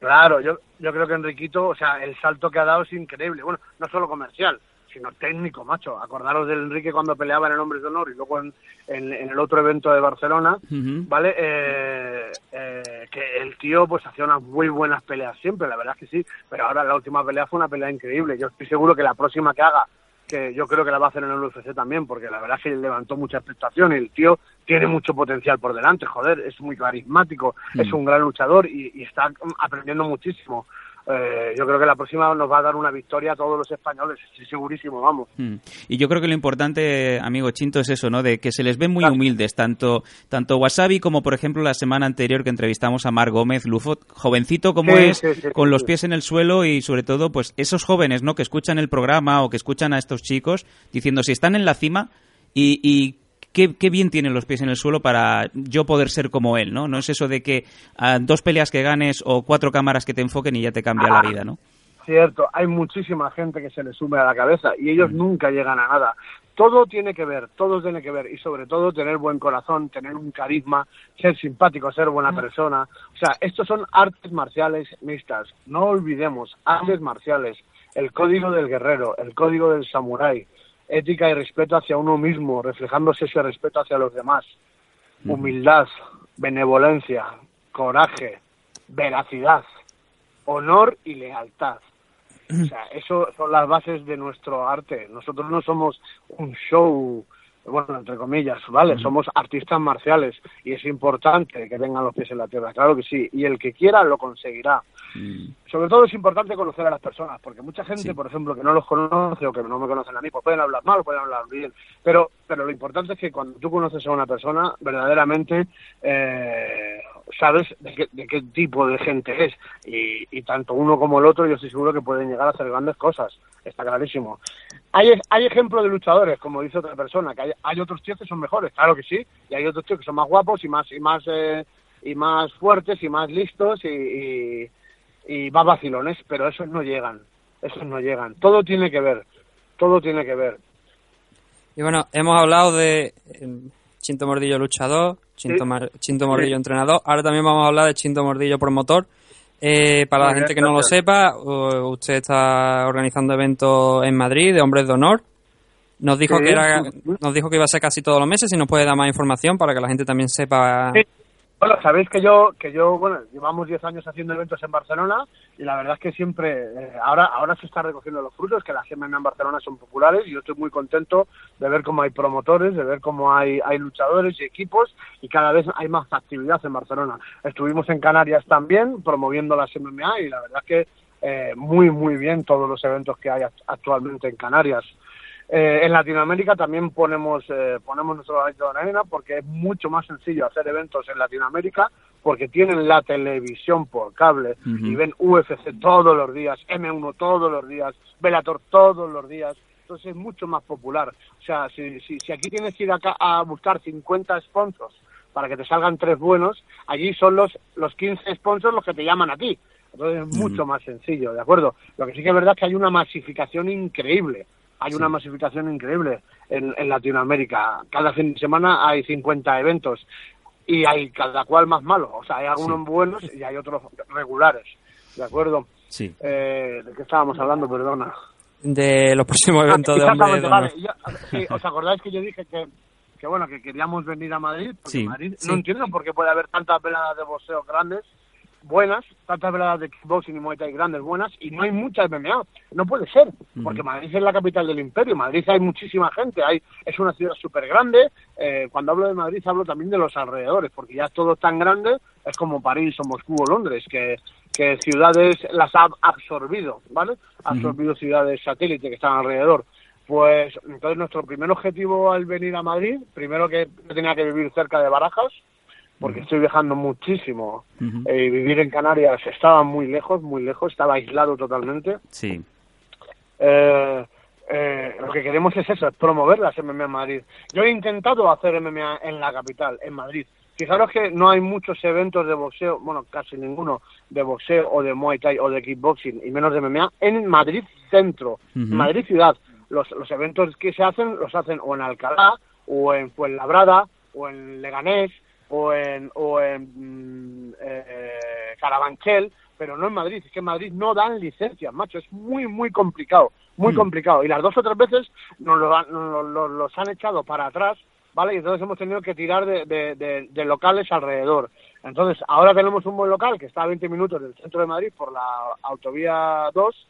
Claro, yo, yo creo que Enriquito, o sea, el salto que ha dado es increíble. Bueno, no solo comercial, sino técnico, macho. Acordaros del Enrique cuando peleaba en el Hombres de Honor y luego en, en, en el otro evento de Barcelona, uh -huh. ¿vale? Eh, eh, que el tío pues hacía unas muy buenas peleas siempre, la verdad es que sí, pero ahora la última pelea fue una pelea increíble. Yo estoy seguro que la próxima que haga, que yo creo que la va a hacer en el UFC también, porque la verdad es que levantó mucha expectación y el tío tiene mucho potencial por delante, joder, es muy carismático, uh -huh. es un gran luchador y, y está aprendiendo muchísimo eh, yo creo que la próxima nos va a dar una victoria a todos los españoles, estoy segurísimo, vamos. Mm. Y yo creo que lo importante, amigo Chinto, es eso, ¿no? De que se les ve muy claro. humildes, tanto, tanto Wasabi como, por ejemplo, la semana anterior que entrevistamos a Mar Gómez Lufot, jovencito como sí, es, sí, sí, con los pies en el suelo y sobre todo, pues esos jóvenes, ¿no? Que escuchan el programa o que escuchan a estos chicos diciendo si están en la cima y, y Qué, qué, bien tienen los pies en el suelo para yo poder ser como él, ¿no? No es eso de que uh, dos peleas que ganes o cuatro cámaras que te enfoquen y ya te cambia ah, la vida, ¿no? Cierto, hay muchísima gente que se le sume a la cabeza y ellos mm. nunca llegan a nada. Todo tiene que ver, todo tiene que ver y sobre todo tener buen corazón, tener un carisma, ser simpático, ser buena mm. persona. O sea, estos son artes marciales mixtas. No olvidemos, artes marciales, el código del guerrero, el código del samurái, ética y respeto hacia uno mismo, reflejándose ese respeto hacia los demás. Humildad, benevolencia, coraje, veracidad, honor y lealtad. O sea, eso son las bases de nuestro arte. Nosotros no somos un show, bueno, entre comillas, ¿vale? Somos artistas marciales y es importante que tengan los pies en la tierra, claro que sí. Y el que quiera lo conseguirá. Mm. Sobre todo es importante conocer a las personas, porque mucha gente, sí. por ejemplo, que no los conoce o que no me conocen a mí, pues pueden hablar mal o pueden hablar bien, pero, pero lo importante es que cuando tú conoces a una persona, verdaderamente eh, sabes de qué, de qué, tipo de gente es, y, tanto uno como el otro yo estoy seguro que pueden llegar a hacer grandes cosas, está clarísimo. Hay, hay ejemplos de luchadores, como dice otra persona, que hay, hay otros tíos que son mejores, claro que sí, y hay otros tíos que son más guapos y más, y más, eh, y más fuertes y más listos y, y y más vacilones, pero esos no llegan, esos no llegan. Todo tiene que ver, todo tiene que ver. Y bueno, hemos hablado de Chinto Mordillo luchador, Chinto, Mar Chinto Mordillo entrenador, ahora también vamos a hablar de Chinto Mordillo promotor. Eh, para la gente que no lo sepa, usted está organizando eventos en Madrid de hombres de honor. Nos dijo que era, nos dijo que iba a ser casi todos los meses y nos puede dar más información para que la gente también sepa sí. Bueno, sabéis que yo, que yo, bueno, llevamos 10 años haciendo eventos en Barcelona y la verdad es que siempre, eh, ahora, ahora se están recogiendo los frutos, que las MMA en Barcelona son populares y yo estoy muy contento de ver cómo hay promotores, de ver cómo hay, hay luchadores y equipos y cada vez hay más actividad en Barcelona. Estuvimos en Canarias también promoviendo las MMA y la verdad es que eh, muy, muy bien todos los eventos que hay actualmente en Canarias. Eh, en Latinoamérica también ponemos, eh, ponemos nuestro granito de arena porque es mucho más sencillo hacer eventos en Latinoamérica porque tienen la televisión por cable uh -huh. y ven UFC todos los días, M1 todos los días, Bellator todos los días. Entonces es mucho más popular. O sea, si, si, si aquí tienes que ir acá a buscar 50 sponsors para que te salgan tres buenos, allí son los, los 15 sponsors los que te llaman a ti. Entonces es uh -huh. mucho más sencillo, ¿de acuerdo? Lo que sí que es verdad es que hay una masificación increíble hay una masificación increíble en, en, Latinoamérica. Cada fin de semana hay 50 eventos y hay cada cual más malo. O sea, hay algunos sí. buenos y hay otros regulares. ¿De acuerdo? Sí. Eh, ¿De qué estábamos hablando? Perdona. De los próximos eventos ah, de hombre. Vale. Yo, sí, ¿Os acordáis que yo dije que, que bueno, que queríamos venir a Madrid? Porque sí. Madrid, no entiendo por qué puede haber tantas veladas de boxeo grandes buenas, tantas veladas de kickboxing y Muay Thai grandes buenas, y no hay muchas MMA. No puede ser, porque Madrid es la capital del imperio. Madrid hay muchísima gente, hay es una ciudad súper grande. Eh, cuando hablo de Madrid hablo también de los alrededores, porque ya todo es tan grande, es como París o Moscú o Londres, que, que ciudades las ha absorbido, ¿vale? Ha absorbido ciudades satélite que están alrededor. Pues entonces nuestro primer objetivo al venir a Madrid, primero que tenía que vivir cerca de Barajas, porque estoy viajando muchísimo. Eh, vivir en Canarias estaba muy lejos, muy lejos, estaba aislado totalmente. Sí. Eh, eh, lo que queremos es eso, es promover las MMA en Madrid. Yo he intentado hacer MMA en la capital, en Madrid. Fijaros que no hay muchos eventos de boxeo, bueno, casi ninguno, de boxeo o de Muay Thai o de kickboxing, y menos de MMA, en Madrid centro, Madrid ciudad. Los, los eventos que se hacen los hacen o en Alcalá, o en Fuenlabrada, o en Leganés, o en, o en mm, eh, Carabanchel, pero no en Madrid. Es que en Madrid no dan licencias, macho. Es muy, muy complicado, muy complicado. Y las dos o tres veces nos, lo nos lo- los han echado para atrás, ¿vale? Y entonces hemos tenido que tirar de, de- de- de locales alrededor. Entonces, ahora tenemos un buen local que está a 20 minutos del centro de Madrid por la autovía 2,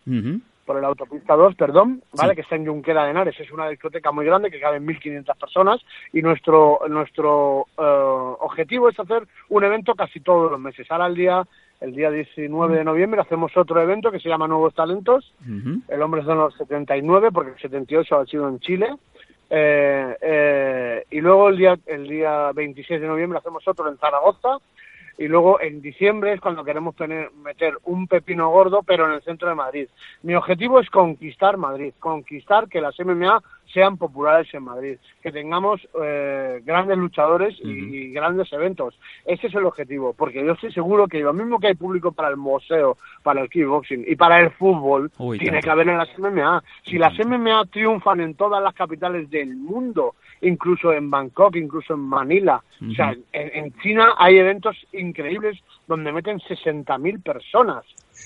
por la autopista 2, perdón, ¿vale? Que está en Junquera de Henares. Es una discoteca muy grande que caben 1.500 personas y nuestro nuestro eh, objetivo es hacer un evento casi todos los meses. Ahora el día el día 19 de noviembre hacemos otro evento que se llama Nuevos Talentos. El hombre de los 79 porque el 78 ha sido en Chile. Eh, eh, y luego el día el día 26 de noviembre hacemos otro en Zaragoza y luego en diciembre es cuando queremos tener, meter un pepino gordo, pero en el centro de Madrid. Mi objetivo es conquistar Madrid, conquistar que las MMA sean populares en Madrid, que tengamos eh, grandes luchadores y, y grandes eventos. Ese es el objetivo, porque yo estoy seguro que lo mismo que hay público para el museo, para el kickboxing y para el fútbol, Uy, tiene que haber en las MMA. Si las MMA triunfan en todas las capitales del mundo, incluso en Bangkok, incluso en Manila, o sea, en, en China hay eventos increíbles donde meten 60.000 personas.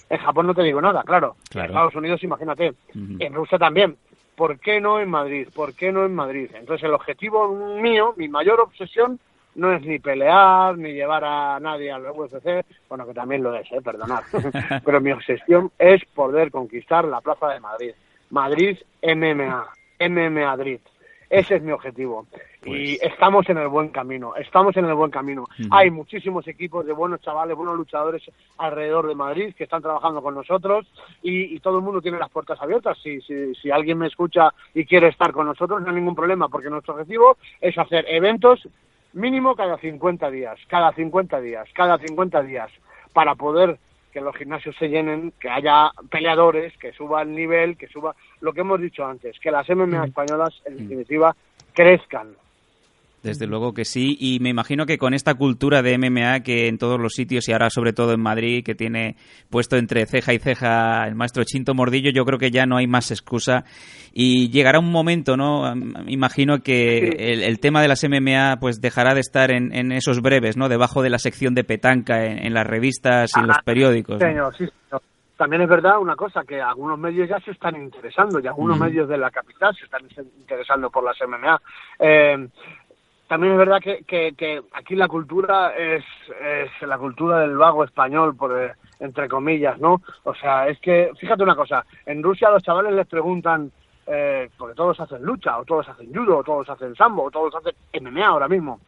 En Japón no te digo nada, claro. Claro. En Estados Unidos, imagínate. En Rusia también. ¿Por qué no en Madrid? ¿Por qué no en Madrid? Entonces el objetivo mío, mi mayor obsesión, no es ni pelear, ni llevar a nadie al UFC, bueno, que también lo es, ¿eh? perdonad. Pero mi obsesión es poder conquistar la Plaza de Madrid. Madrid MMA, MMA Madrid. Ese es mi objetivo. Y estamos en el buen camino, estamos en el buen camino. Hay muchísimos equipos de buenos chavales, buenos luchadores alrededor de Madrid que están trabajando con nosotros y, y todo el mundo tiene las puertas abiertas. Si, si, si alguien me escucha y quiere estar con nosotros, no hay ningún problema, porque nuestro objetivo es hacer eventos mínimo cada 50 días, cada 50 días, cada 50 días, para poder que los gimnasios se llenen, que haya peleadores, que suba el nivel, que suba lo que hemos dicho antes, que las MMA españolas, en definitiva, crezcan. Desde luego que sí, y me imagino que con esta cultura de MMA que en todos los sitios y ahora sobre todo en Madrid, que tiene puesto entre ceja y ceja el maestro Chinto Mordillo, yo creo que ya no hay más excusa y llegará un momento, ¿no? Imagino que el, el tema de las MMA pues dejará de estar en, en esos breves, ¿no? Debajo de la sección de petanca en, en las revistas y en los Ah, periódicos. ¿no? Señor, sí, señor. También es verdad una cosa, que algunos medios ya se están interesando, y algunos medios de la capital se están interesando por las MMA. Eh, también es verdad que, que, aquí la cultura es, es la cultura del vago español, por, eh, entre comillas, ¿no? O sea, es que, fíjate una cosa, en Rusia los chavales les preguntan, eh, porque todos hacen lucha, o todos hacen judo, o todos hacen sambo, o todos hacen MMA ahora mismo.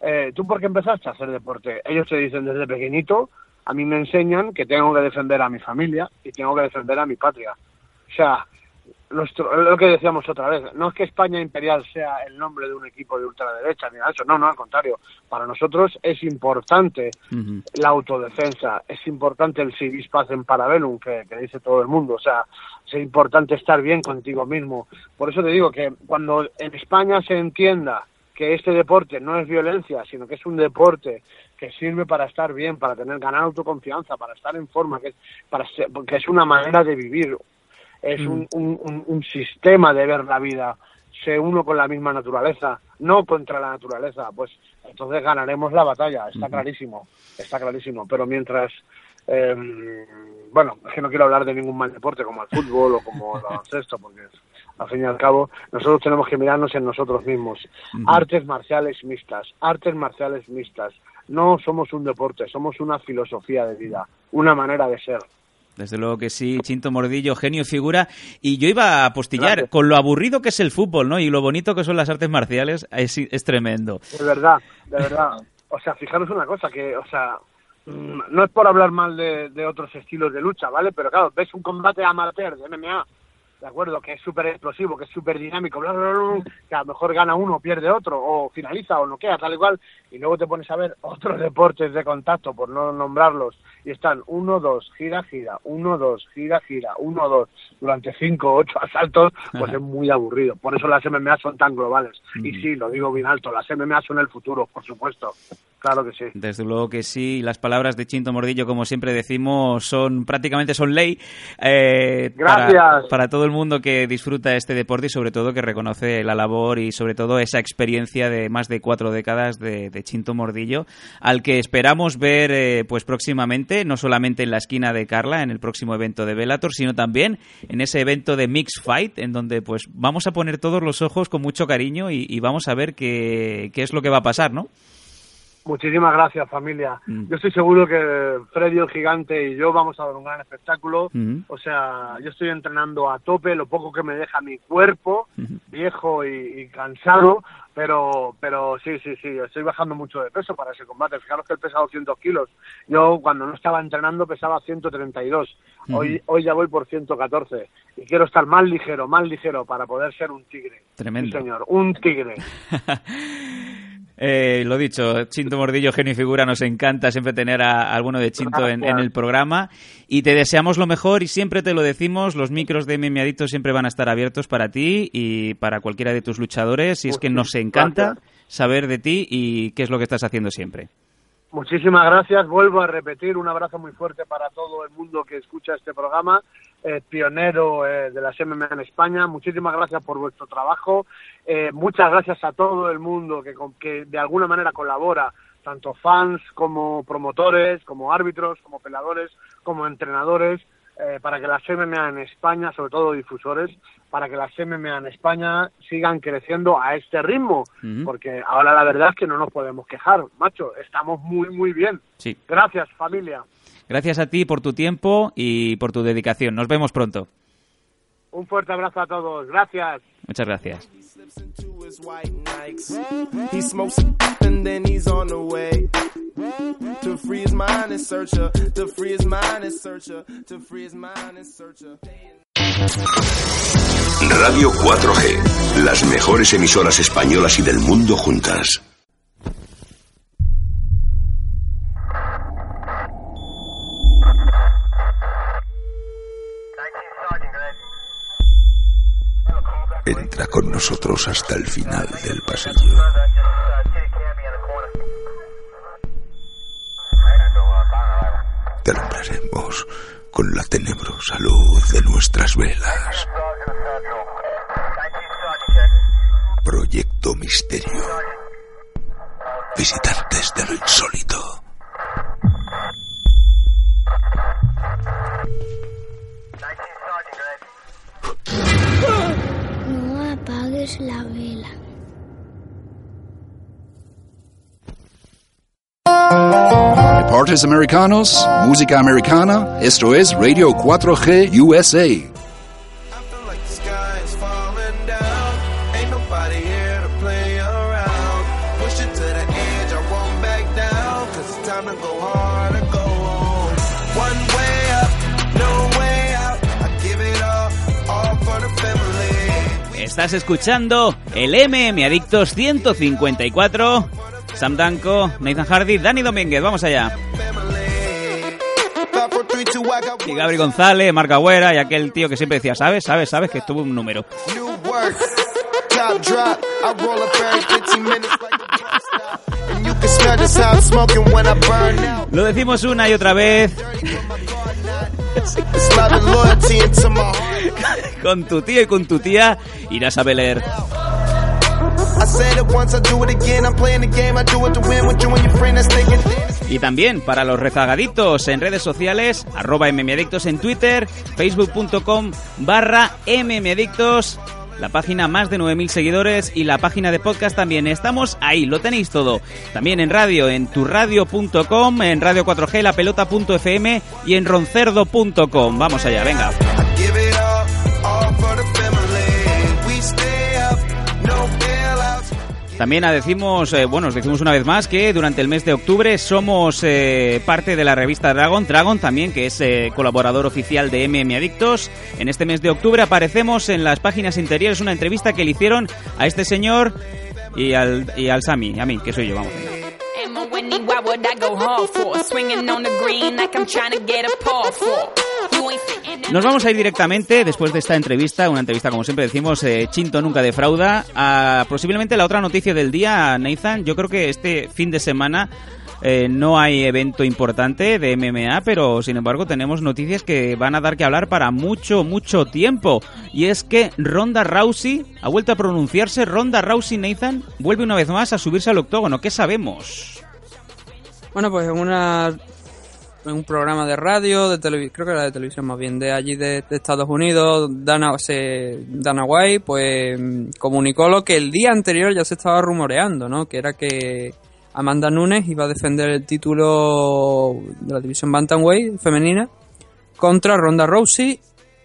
Eh, ¿Tú por qué empezaste a hacer deporte? Ellos te dicen desde pequeñito, a mí me enseñan que tengo que defender a mi familia y tengo que defender a mi patria. O sea, nuestro, lo que decíamos otra vez, no es que España Imperial sea el nombre de un equipo de ultraderecha ni nada de eso, no, no, al contrario. Para nosotros es importante la autodefensa, es importante el civis pacem parabellum que, que dice todo el mundo, o sea, es importante estar bien contigo mismo. Por eso te digo que cuando en España se entienda que este deporte no es violencia, sino que es un deporte que sirve para estar bien, para tener ganar autoconfianza, para estar en forma, que para ser- porque es una manera de vivir, es un, un, un- un sistema de ver la vida, se uno con la misma naturaleza, no contra la naturaleza, pues entonces ganaremos la batalla, está clarísimo, está clarísimo, pero mientras, eh, bueno, es que no quiero hablar de ningún mal deporte como el fútbol o como el baloncesto, porque al fin y al cabo nosotros tenemos que mirarnos en nosotros mismos. Artes marciales mixtas, artes marciales mixtas, no somos un deporte, somos una filosofía de vida, una manera de ser. Desde luego que sí, Chinto Mordillo, genio figura. Y yo iba a apostillar, con lo aburrido que es el fútbol, ¿no? Y lo bonito que son las artes marciales, es, es tremendo. De verdad, de verdad. O sea, fijaros una cosa, que, o sea, mm, no es por hablar mal de, de otros estilos de lucha, ¿vale? Pero claro, ves un combate amateur de MMA ¿de acuerdo? Que es súper explosivo, que es súper dinámico, bla, bla, bla, que a lo mejor gana uno, pierde otro, o finaliza o no queda, tal y cual, y luego te pones a ver otros deportes de contacto, por no nombrarlos, y están uno, dos, gira, gira, uno, dos, gira, gira, uno, dos, durante cinco, ocho asaltos, pues es muy aburrido. Por eso las MMA son tan globales. Y sí, lo digo bien alto, las MMA son el futuro, por supuesto. Claro que sí. Desde luego que sí. Las palabras de Chinto Mordillo, como siempre decimos, son prácticamente son ley eh, Gracias. Para, todo el mundo que disfruta este deporte y sobre todo que reconoce la labor y sobre todo esa experiencia de más de cuatro décadas de, de Chinto Mordillo, al que esperamos ver eh, pues próximamente, no solamente en la esquina de Carla, en el próximo evento de Bellator, sino también en ese evento de Mix Fight, en donde pues vamos a poner todos los ojos con mucho cariño y, vamos a ver qué es lo que va a pasar, ¿no? Muchísimas gracias, familia. Mm. Yo estoy seguro que Freddy el Gigante y yo vamos a dar un gran espectáculo. Mm. O sea, yo estoy entrenando a tope, lo poco que me deja mi cuerpo, viejo y, y cansado, pero pero sí, sí, sí, estoy bajando mucho de peso para ese combate. Fijaros que he pesado 200 kilos. Yo cuando no estaba entrenando pesaba 132. Hoy, hoy ya voy por 114. Y quiero estar más ligero, más ligero para poder ser un tigre. Tremendo. Sí, señor, un tigre. Eh, lo dicho, Chinto Mordillo, genio y figura, nos encanta siempre tener a, a alguno de Chinto en, en, el programa. Y te deseamos lo mejor y siempre te lo decimos, los micros de MMA Adicto siempre van a estar abiertos para ti y para cualquiera de tus luchadores. Y es que nos encanta saber de ti y qué es lo que estás haciendo siempre. Muchísimas gracias. Vuelvo a repetir un abrazo muy fuerte para todo el mundo que escucha este programa, eh, pionero eh, de las MMA en España. Muchísimas gracias por vuestro trabajo. Eh, muchas gracias a todo el mundo que, que de alguna manera colabora, tanto fans como promotores, como árbitros, como peladores, como entrenadores. Eh, para que las MMA en España, sobre todo difusores, para que las MMA en España sigan creciendo a este ritmo, Uh -huh. porque ahora la verdad es que no nos podemos quejar, macho, estamos muy, muy bien. Sí. Gracias, familia. Gracias a ti por tu tiempo y por tu dedicación. Nos vemos pronto. Un fuerte abrazo a todos. Gracias. Muchas gracias. Radio 4G, las mejores emisoras españolas y del mundo juntas. Entra con nosotros hasta el final del pasillo. Te alumbraremos con la tenebrosa luz de nuestras velas. Proyecto Misterio. Visitantes de lo insólito. Apagues la vela. Deportes americanos, música americana, esto es Radio 4G USA. Estás escuchando el MM Adictos 154. Sam Danko, Nathan Hardy, Dani Domínguez, vamos allá. Y Gabri González, Marca Agüera y aquel tío que siempre decía, ¿sabes? ¿Sabes? ¿Sabes? Que tuvo un número. Lo decimos una y otra vez. Con tu tío y con tu tía irás a Beler. Y también para los rezagaditos en redes sociales, arroba mmadictos en Twitter, facebook.com barra mmadictos la página más de 9.000 seguidores y la página de podcast también. Estamos ahí, lo tenéis todo. También en radio, en turradio.com, en radio 4G, la pelota.fm y en roncerdo.com. Vamos allá, venga. También decimos, eh, bueno, os decimos una vez más que durante el mes de octubre somos eh, parte de la revista Dragon, Dragon también, que es eh, colaborador oficial de MM Adictos. En este mes de octubre aparecemos en las páginas interiores una entrevista que le hicieron a este señor y al, y al Sami, a mí, que soy yo, vamos. Nos vamos a ir directamente, después de esta entrevista, una entrevista como siempre decimos, eh, Chinto nunca defrauda, a posiblemente la otra noticia del día, Nathan. Yo creo que este fin de semana eh, no hay evento importante de MMA, pero sin embargo tenemos noticias que van a dar que hablar para mucho, mucho tiempo. Y es que Ronda Rousey ha vuelto a pronunciarse, Ronda Rousey Nathan vuelve una vez más a subirse al octógono. ¿Qué sabemos? Bueno, pues en una en un programa de radio, de televisión, creo que era de televisión más bien, de allí de, Estados Unidos, Dana, se, Dana White, pues comunicó lo que el día anterior ya se estaba rumoreando, ¿no? Que era que Amanda Nunes iba a defender el título de la división Bantamweight femenina contra Ronda Rousey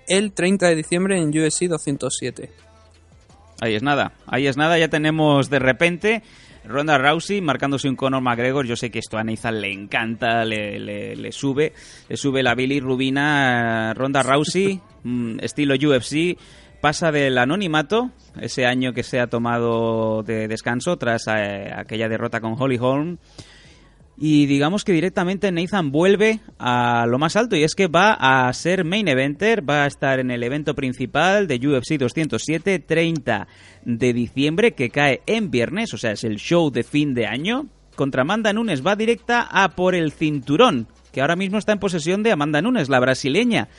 el 30 de diciembre en UFC 207. Ahí es nada, ahí es nada, ya tenemos de repente Ronda Rousey marcándose un Conor McGregor. Yo sé que esto a Nathan le encanta, le, le, sube, le sube la Billy Rubina. Ronda Rousey, mm, estilo UFC, pasa del anonimato, ese año que se ha tomado de descanso tras eh, aquella derrota con Holly Holm y digamos que directamente Nathan vuelve a lo más alto y es que va a ser main eventer, va a estar en el evento principal de UFC 207, 30 de diciembre, que cae en viernes, o sea, es el show de fin de año. Contra Amanda Nunes va directa a por el cinturón, que ahora mismo está en posesión de Amanda Nunes, la brasileña.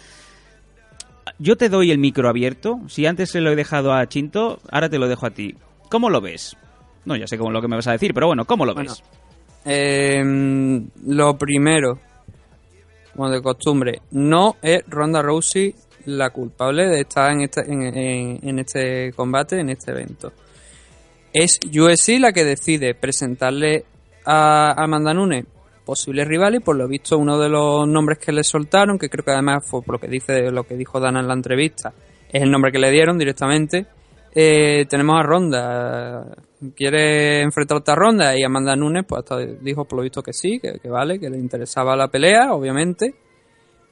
Yo te doy el micro abierto, si antes se lo he dejado a Chinto, ahora te lo dejo a ti. ¿Cómo lo ves? No, ya sé cómo lo que me vas a decir, pero bueno, ¿cómo lo ves? Eh, lo primero, como de costumbre, no es Ronda Rousey la culpable de estar en este, en, este combate, en este evento. Es UFC la que decide presentarle a Amanda Nunes posibles rivales por lo visto uno de los nombres que le soltaron, que creo que además fue por lo que dice lo que dijo Dana en la entrevista, es el nombre que le dieron directamente. Eh, tenemos a Ronda, quiere enfrentar otra ronda y Amanda Nunes pues hasta dijo por lo visto que sí, que, vale, que le interesaba la pelea, obviamente.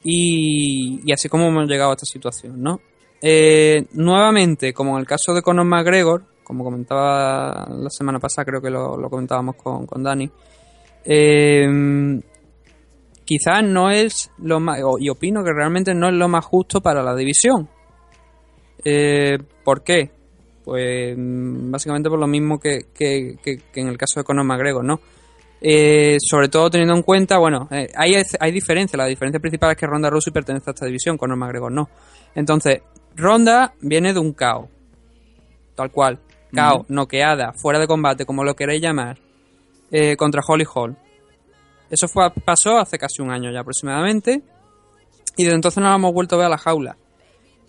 Y, y, así como hemos llegado a esta situación, ¿no? Eh, nuevamente, como en el caso de Conor McGregor, como comentaba la semana pasada, creo que lo, comentábamos con, con Dani, eh, quizás no es lo más, y opino que realmente no es lo más justo para la división. Eh, ¿Por qué? Pues mm, básicamente por lo mismo que, en el caso de Conor McGregor, ¿no? Eh, sobre todo teniendo en cuenta, bueno, eh, hay, hay diferencia. La diferencia principal es que Ronda Rousey pertenece a esta división, Conor McGregor no. Entonces, Ronda viene de un caos. Tal cual. Caos, noqueada, fuera de combate, como lo queréis llamar, eh, contra Holly Hall. Eso fue, pasó hace casi un año ya aproximadamente. Y desde entonces no la hemos vuelto a ver a la jaula.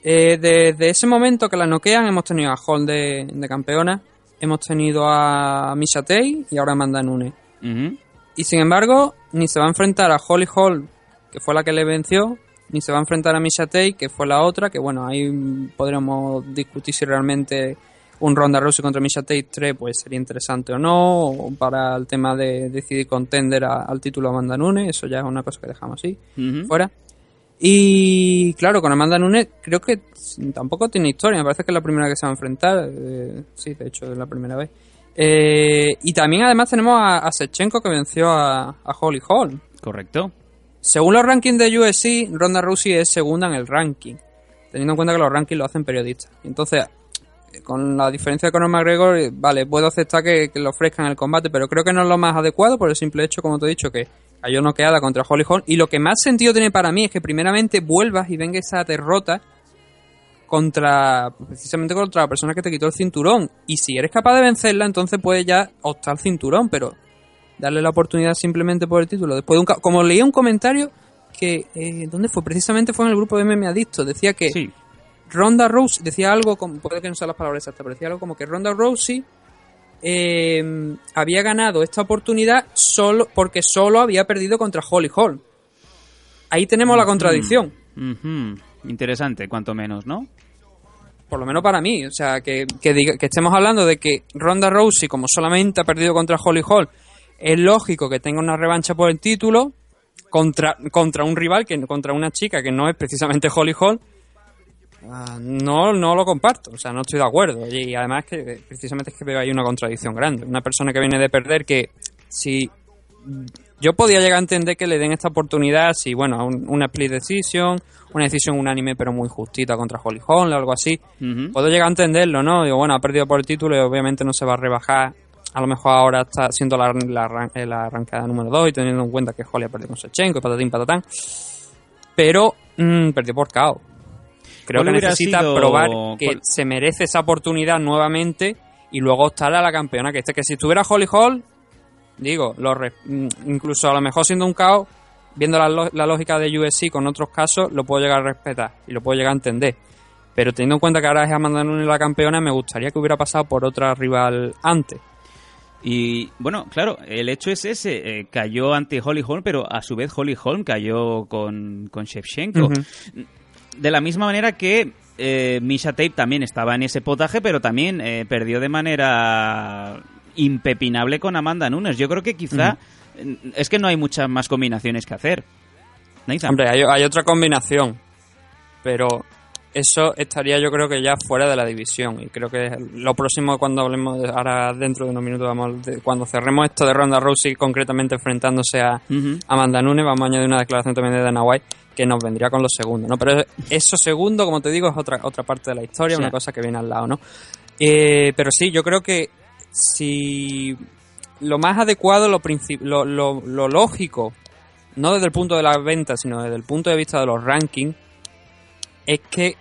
Eh, desde ese momento que la noquean, hemos tenido a Hall de, campeona, hemos tenido a Misha Tate y ahora Amanda Nunes. Y sin embargo, ni se va a enfrentar a Holly Hall, que fue la que le venció, ni se va a enfrentar a Misha Tate, que fue la otra, que bueno, ahí podríamos discutir si realmente un Ronda Rousey contra Misha Tate 3 pues sería interesante o no, o para el tema de decidir contender al título Amanda Nunes, eso ya es una cosa que dejamos así, fuera. Y claro, con Amanda Nunes creo que tampoco tiene historia, me parece que es la primera que se va a enfrentar. Eh, sí, de hecho es la primera vez. Eh, y también además tenemos a, Sechenko que venció a, Holly Hall. Correcto. Según los rankings de USC, Ronda Rousey es segunda en el ranking, teniendo en cuenta que los rankings lo hacen periodistas. Entonces, con la diferencia de Conor McGregor, vale, puedo aceptar que, que lo ofrezcan el combate, pero creo que no es lo más adecuado por el simple hecho, como te he dicho, que cayó noqueada contra Holly Holm. Y lo que más sentido tiene para mí es que primeramente vuelvas y venga esa derrota contra precisamente contra la persona que te quitó el cinturón. Y si eres capaz de vencerla, entonces puedes ya optar al cinturón, pero darle la oportunidad simplemente por el título. Después de un como leí un comentario que eh, ¿dónde fue? Precisamente fue en el grupo de Meme Adicto, decía que Ronda Rousey decía algo, como, puede que no sean las palabras exactas, pero decía algo como que Ronda Rousey eh, había ganado esta oportunidad solo porque solo había perdido contra Holly Holm. Ahí tenemos la contradicción. Interesante, cuanto menos, ¿no? Por lo menos para mí. O sea, que, que, diga- que estemos hablando de que Ronda Rousey, como solamente ha perdido contra Holly Holm, es lógico que tenga una revancha por el título contra, contra un rival, que contra una chica que no es precisamente Holly Holm. Ah, no, no lo comparto, o sea, no estoy de acuerdo. Y además que eh, precisamente es que veo ahí una contradicción grande. Una persona que viene de perder que si yo podía llegar a entender que le den esta oportunidad si, bueno, un- una split decision, una decisión unánime pero muy justita contra Holly Holm o algo así. Puedo llegar a entenderlo, ¿no? Digo, bueno, ha perdido por el título y obviamente no se va a rebajar. A lo mejor ahora está siendo la, la, eh, la arrancada número 2 y teniendo en cuenta que Holly ha perdido con Sechenko y patatín patatán. Pero mm, perdió por KO. Creo ¿Cuál que necesita sido- probar que cuál- se merece esa oportunidad nuevamente y luego optar a la campeona. Que este que si estuviera Holly Hall, digo, lo re- mm, incluso a lo mejor siendo un KO, viendo la, lógica de USC con otros casos, lo puedo llegar a respetar y lo puedo llegar a entender. Pero teniendo en cuenta que ahora es Amanda Nunes la campeona, me gustaría que hubiera pasado por otra rival antes. Y bueno, claro, el hecho es ese. eh, cayó ante Holly Holm, pero a su vez Holly Holm cayó con, con Shevchenko. De la misma manera que eh, Misha Tate también estaba en ese potaje, pero también eh, perdió de manera impepinable con Amanda Nunes. Yo creo que quizá es que no hay muchas más combinaciones que hacer. Nathan. Hombre, hay, hay otra combinación, pero eso estaría yo creo que ya fuera de la división y creo que lo próximo cuando hablemos de- ahora dentro de unos minutos vamos de- cuando cerremos esto de Ronda Rousey concretamente enfrentándose a. Amanda Nunes vamos a añadir una declaración también de Dana White que nos vendría con los segundos no pero eso segundo como te digo es otra otra parte de la historia Sí. una cosa que viene al lado no Eh, pero sí yo creo que si lo más adecuado lo, lo, lo, lo lógico no desde el punto de las ventas, sino desde el punto de vista de los rankings, es que,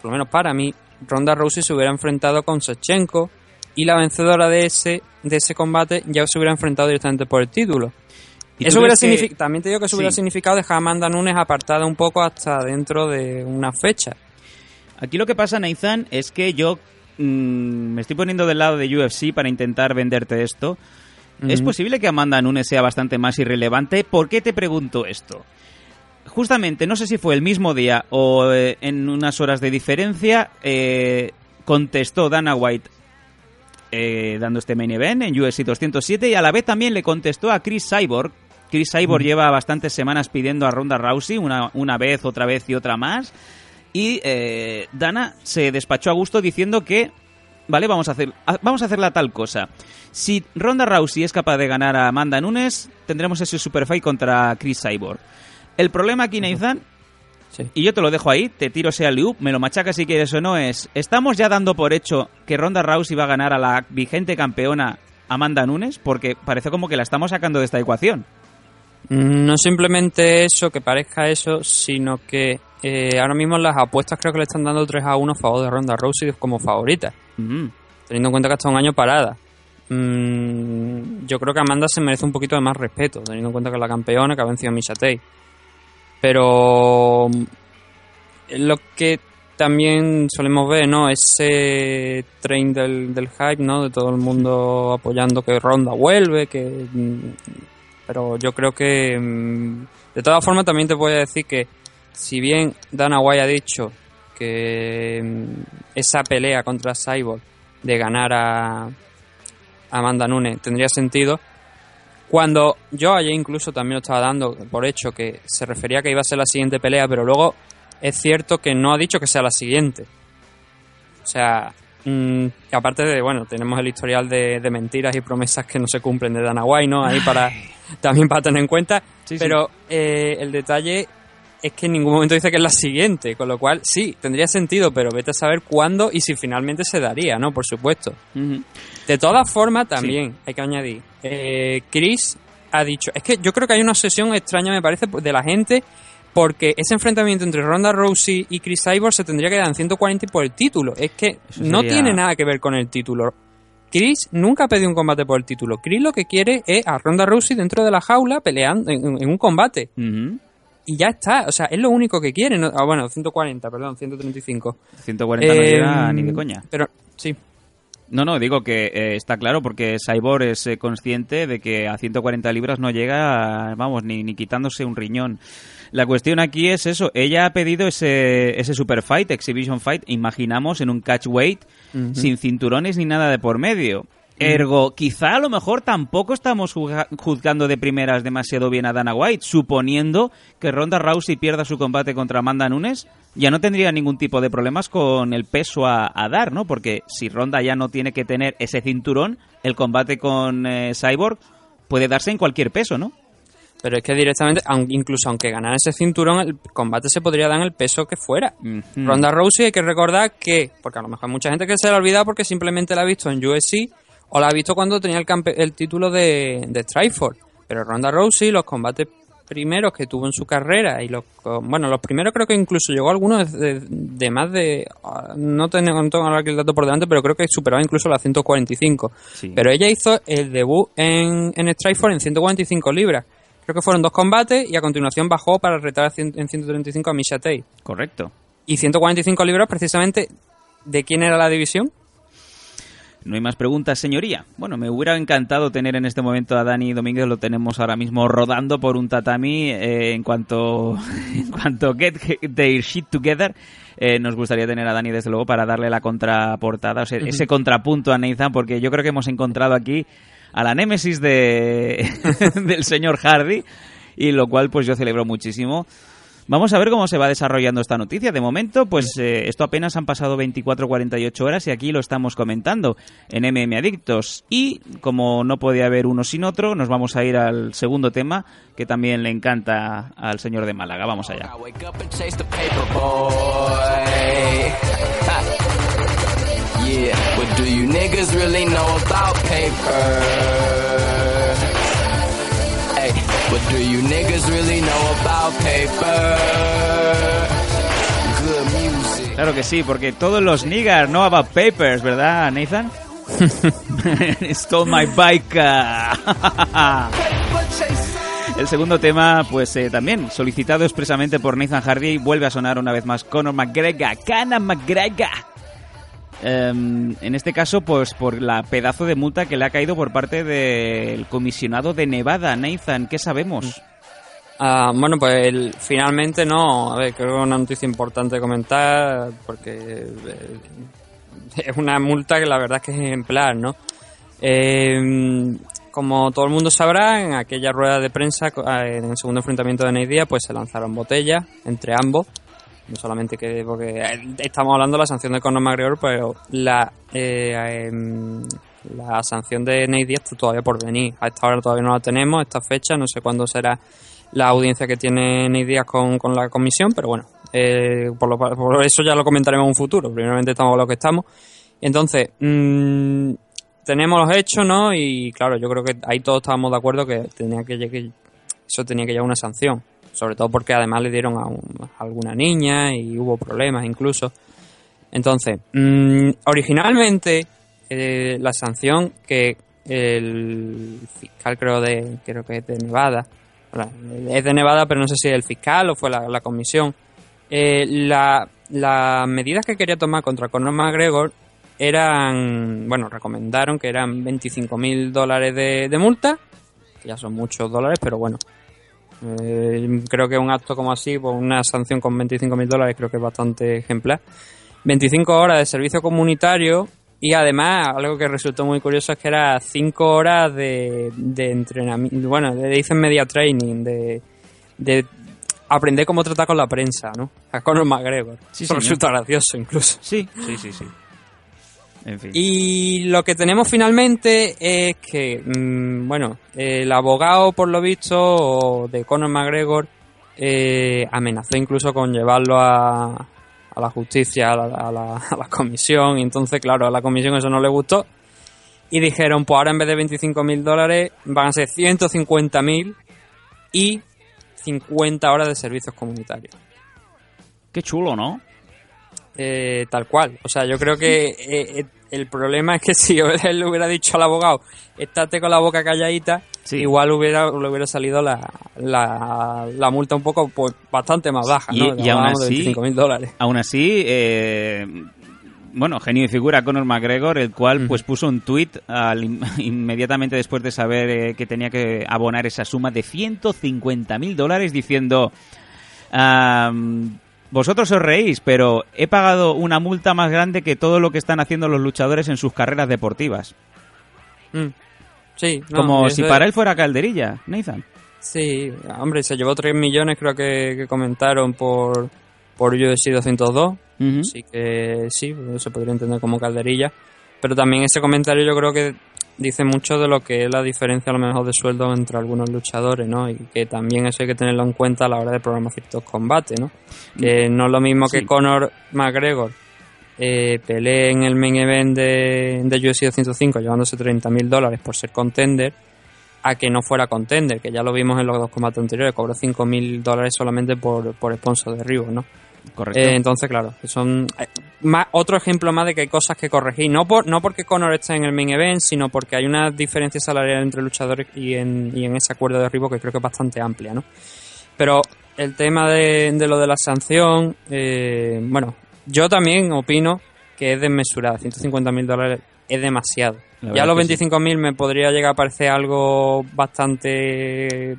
por lo menos para mí, Ronda Rousey se hubiera enfrentado con Sechenko y la vencedora de ese, de ese combate ya se hubiera enfrentado directamente por el título. ¿Y tú Eso hubiera que- También te digo que eso Sí. hubiera significado dejar a Amanda Nunes apartada un poco hasta dentro de una fecha. Aquí lo que pasa, Nathan, es que yo mm, me estoy poniendo del lado de UFC para intentar venderte esto. Es posible que Amanda Nunes sea bastante más irrelevante. ¿Por qué te pregunto esto? Justamente, no sé si fue el mismo día o eh, en unas horas de diferencia, eh, contestó Dana White eh, dando este main event en UFC 207 y a la vez también le contestó a Chris Cyborg. Chris Cyborg lleva bastantes semanas pidiendo a Ronda Rousey una, una vez, otra vez y otra más. Y eh, Dana se despachó a gusto diciendo que, vale, vamos a hacer, vamos a hacer la tal cosa. Si Ronda Rousey es capaz de ganar a Amanda Nunes, tendremos ese super fight contra Chris Cyborg. El problema aquí, Nathan, y yo te lo dejo ahí, te tiro ese loop, me lo machacas si quieres o no, es, ¿estamos ya dando por hecho que Ronda Rousey va a ganar a la vigente campeona Amanda Nunes? Porque parece como que la estamos sacando de esta ecuación. No simplemente eso, que parezca eso, sino que eh, ahora mismo las apuestas creo que le están dando 3 a 1 a favor de Ronda Rousey como favorita. Mm. Teniendo en cuenta que hasta un año parada. Mm, yo creo que Amanda se merece un poquito de más respeto, teniendo en cuenta que es la campeona, que ha vencido a Misha Tate. Pero mm, lo que también solemos ver, ¿no? Ese train del, del hype, ¿no? De todo el mundo apoyando que Ronda vuelve, que... Pero yo creo que... mm, De todas formas, también te voy a decir que si bien Dana White ha dicho que mm, esa pelea contra Cyborg de ganar a Amanda Nunes tendría sentido, cuando yo ayer incluso también lo estaba dando por hecho que se refería que iba a ser la siguiente pelea, pero luego es cierto que no ha dicho que sea la siguiente. O sea, mm, aparte de, bueno, tenemos el historial de, de mentiras y promesas que no se cumplen de Dana White, ¿no? Ahí para, también para tener en cuenta. Sí, sí. pero eh, el detalle es que en ningún momento dice que es la siguiente, con lo cual sí, tendría sentido, pero vete a saber cuándo y si finalmente se daría, ¿no? Por supuesto. De todas formas, también hay que añadir, eh, Chris ha dicho, es que yo creo que hay una obsesión extraña, me parece, de la gente, porque ese enfrentamiento entre Ronda Rousey y Chris Cyborg se tendría que dar en 140 y por el título. Es que no tiene nada que ver con el título. Chris nunca ha pedido un combate por el título. Chris lo que quiere es a Ronda Rousey dentro de la jaula peleando en, en un combate. y ya está. O sea, es lo único que quiere. ¿no? Ah, bueno, 140, perdón, 135. 140 no Eh, llega ni de coña. Pero, sí. No, no, digo que eh, está claro porque Cyborg es eh, consciente de que a 140 libras no llega, vamos, ni, ni quitándose un riñón. La cuestión aquí es eso, ella ha pedido ese, ese super fight, exhibition fight, imaginamos en un catch weight, sin cinturones ni nada de por medio. Ergo, quizá a lo mejor tampoco estamos juzga- juzgando de primeras demasiado bien a Dana White, suponiendo que Ronda Rousey pierda su combate contra Amanda Nunes, ya no tendría ningún tipo de problemas con el peso a, a dar, ¿no? Porque si Ronda ya no tiene que tener ese cinturón, el combate con eh, Cyborg puede darse en cualquier peso, ¿no? Pero es que directamente, incluso aunque ganara ese cinturón, el combate se podría dar en el peso que fuera. Ronda Rousey hay que recordar que, porque a lo mejor hay mucha gente que se la ha olvidado porque simplemente la ha visto en UFC o la ha visto cuando tenía el, el título de, de Strikeforce. Pero Ronda Rousey, los combates primeros que tuvo en su carrera y los bueno los primeros creo que incluso llegó a algunos de, de más de ah, no tengo, no tengo ahora el dato por delante pero creo que superaba incluso las 145 Sí. pero ella hizo el debut en, en Strikeforce en 145 libras creo que fueron dos combates y a continuación bajó para retar en 135 a Misha Tate Correcto. y 145 libras precisamente de quién era la división No hay más preguntas, señoría. Bueno, me hubiera encantado tener en este momento a Dani Domínguez, lo tenemos ahora mismo rodando por un tatami eh, en cuanto en cuanto get their shit together. eh, nos gustaría tener a Dani desde luego para darle la contraportada, o sea, ese contrapunto a Nathan, porque yo creo que hemos encontrado aquí a la némesis de del señor Hardy y lo cual pues yo celebro muchísimo. Vamos a ver cómo se va desarrollando esta noticia. De momento, pues eh, esto apenas han pasado 24-48 horas y aquí lo estamos comentando en MM Adictos. Y como no podía haber uno sin otro, nos vamos a ir al segundo tema que también le encanta al señor de Málaga. Vamos allá. But do you niggas really know about paper? Hey, but do you niggas really know about paper? Good music. Claro que sí, porque todos los niggas know about papers, ¿verdad, Nathan? Stole my bike. El segundo tema, pues eh, también solicitado expresamente por Nathan Hardy, vuelve a sonar una vez más Conor McGregor, Conor McGregor. Em, en este caso, pues por la pedazo de multa que le ha caído por parte del comisionado de Nevada, Nathan, ¿qué sabemos? Ah, bueno, pues finalmente no. A ver, creo que es una noticia importante comentar porque eh, es una multa que la verdad es que es ejemplar, ¿no? Eh, como todo el mundo sabrá, en aquella rueda de prensa, ah, en el segundo enfrentamiento de Neidia, pues se lanzaron botellas entre ambos. No solamente que, porque eh, estamos hablando de la sanción de Conor McGregor, pero la, eh, em, la sanción de Nate Diaz está todavía por venir. A esta hora todavía no la tenemos, esta fecha, no sé cuándo será la audiencia que tiene Nate Diaz con, con la comisión, pero bueno, eh, por, lo, por eso ya lo comentaremos en un futuro. Primeramente estamos con lo que estamos. Entonces, mm, tenemos los hechos, ¿no? Y claro, yo creo que ahí todos estábamos de acuerdo que tenía que llegar, eso tenía que llevar una sanción. Sobre todo porque además le dieron a, un- alguna niña y hubo problemas incluso. Entonces, mm, originalmente eh, la sanción que el fiscal creo de creo que es de Nevada, es de Nevada pero no sé si el fiscal o fue la, la comisión, eh, la, las medidas que quería tomar contra Conor McGregor eran, bueno, recomendaron que eran 25 mil dólares de, de multa, que ya son muchos dólares, pero bueno, eh, creo que un acto como así, pues una sanción con 25 mil dólares creo que es bastante ejemplar. 25 horas de servicio comunitario y además algo que resultó muy curioso es que era 5 horas de, de entrenamiento, bueno, le dicen media training, de, de aprender cómo tratar con la prensa, ¿no? A Conor McGregor. Sí, Eso resulta gracioso incluso. Sí, sí, sí, sí. En fin. Y lo que tenemos finalmente es que, mm, bueno, el abogado, por lo visto, de Conor McGregor, eh, amenazó incluso con llevarlo a, a la justicia, a la, a la- a la comisión. Y entonces, claro, a la comisión eso no le gustó. Y dijeron, pues ahora en vez de 25 mil dólares van a ser 150 mil y 50 horas de servicios comunitarios. Qué chulo, ¿no? Eh, tal cual. O sea, yo creo que eh, eh, el problema es que si él le hubiera dicho al abogado, estate con la boca calladita, igual hubiera, le hubiera salido la, la, la multa un poco, pues bastante más baja, ¿no? Y, y aún así, 25.000 dólares. aún así, eh, bueno, genio y figura Conor McGregor, el cual pues puso un tuit al- inmediatamente después de saber eh, que tenía que abonar esa suma de 150.000 dólares diciendo... "Am, vosotros os reís, pero he pagado una multa más grande que todo lo que están haciendo los luchadores en sus carreras deportivas. Mm. Sí, no, Como si para él fuera calderilla, Nathan. Sí, hombre, se llevó 3 millones, creo que, que comentaron por, por UFC 202. Así que sí, se podría entender como calderilla. Pero también ese comentario yo creo que dice mucho de lo que es la diferencia a lo mejor de sueldo entre algunos luchadores, ¿no? Y que también eso hay que tenerlo en cuenta a la hora de programar ciertos combates, ¿no? Que no es lo mismo que. Conor McGregor eh, pelee en el main event de, de UFC 205 llevándose 30.000 dólares por ser contender a que no fuera contender, que ya lo vimos en los dos combates anteriores, cobró 5.000 dólares solamente por, por sponsor de Reebok, ¿no? Correcto. Eh, entonces, claro, que son más, otro ejemplo más de que hay cosas que corregir. No, por, no porque Conor está en el main event, sino porque hay una diferencia salarial entre luchadores y en, y en ese acuerdo de Reebok que creo que es bastante amplia, ¿no? Pero el tema de, de lo de la sanción, eh, bueno, yo también opino que es desmesurada. 150.000 dólares es demasiado. Ya los que sí. 25.000 me podría llegar a parecer algo bastante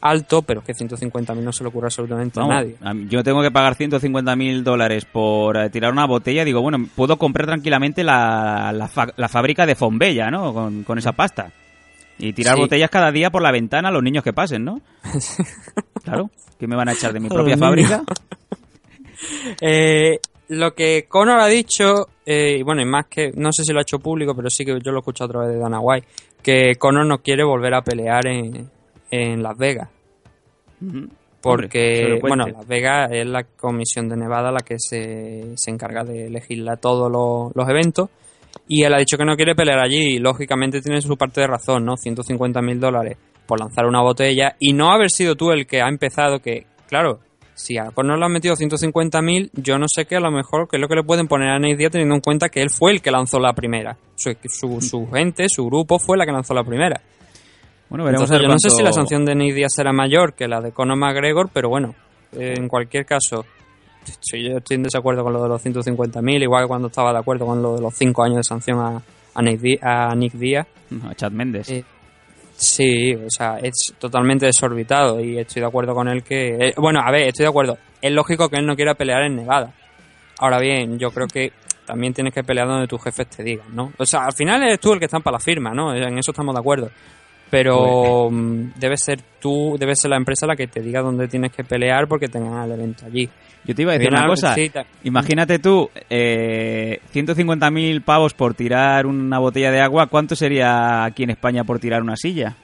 alto, pero que 150.000 no se le ocurre absolutamente Vamos, a nadie. yo tengo que pagar 150 mil dólares por eh, tirar una botella. Digo, bueno, puedo comprar tranquilamente la, la, fa- la fábrica de Fombella, ¿no? Con, con esa pasta. Y tirar Sí. botellas cada día por la ventana a los niños que pasen, ¿no? claro. ¿Qué me van a echar de mi propia fábrica? Eh, lo que Conor ha dicho, eh, y bueno, y más que, no sé si lo ha hecho público, pero sí que yo lo he escuchado a través de Dana White, que Conor no quiere volver a pelear en, en Las Vegas. Porque, bueno. Las Vegas es la comisión de Nevada la que se, se encarga de legislar todos los, los eventos. Y él ha dicho que no quiere pelear allí. Y lógicamente tiene su parte de razón, ¿no? 150 mil dólares por lanzar una botella. Y no haber sido tú el que ha empezado, que, claro, si a Conor le han metido 150 mil, yo no sé qué a lo mejor qué es lo que le pueden poner a Nate Diaz teniendo en cuenta que él fue el que lanzó la primera. Su, su, su gente, su grupo fue la que lanzó la primera. Bueno, veremos Entonces, a ver yo no sé si la sanción de Nate Diaz será mayor que la de Conor McGregor, pero bueno, eh, en cualquier caso, sí, yo estoy en desacuerdo con lo de los 150.000, igual que cuando estaba de acuerdo con lo de los 5 años de sanción a, a, Nick Díaz. A Chad Méndez. Eh, sí, o sea, es totalmente desorbitado y estoy de acuerdo con él que... eh, bueno, a ver, estoy de acuerdo. Es lógico que él no quiera pelear en Nevada. Ahora bien, yo creo que también tienes que pelear donde tus jefes te digan, ¿no? O sea, al final eres tú el que está para la firma, ¿no? En eso estamos de acuerdo. Pero mm, debe ser tú, debe ser la empresa la que te diga dónde tienes que pelear porque tengan el evento allí. Yo te iba a decir una cosa. Imagínate tú, eh, 150.000 pavos por tirar una botella de agua. ¿Cuánto sería aquí en España por tirar una silla?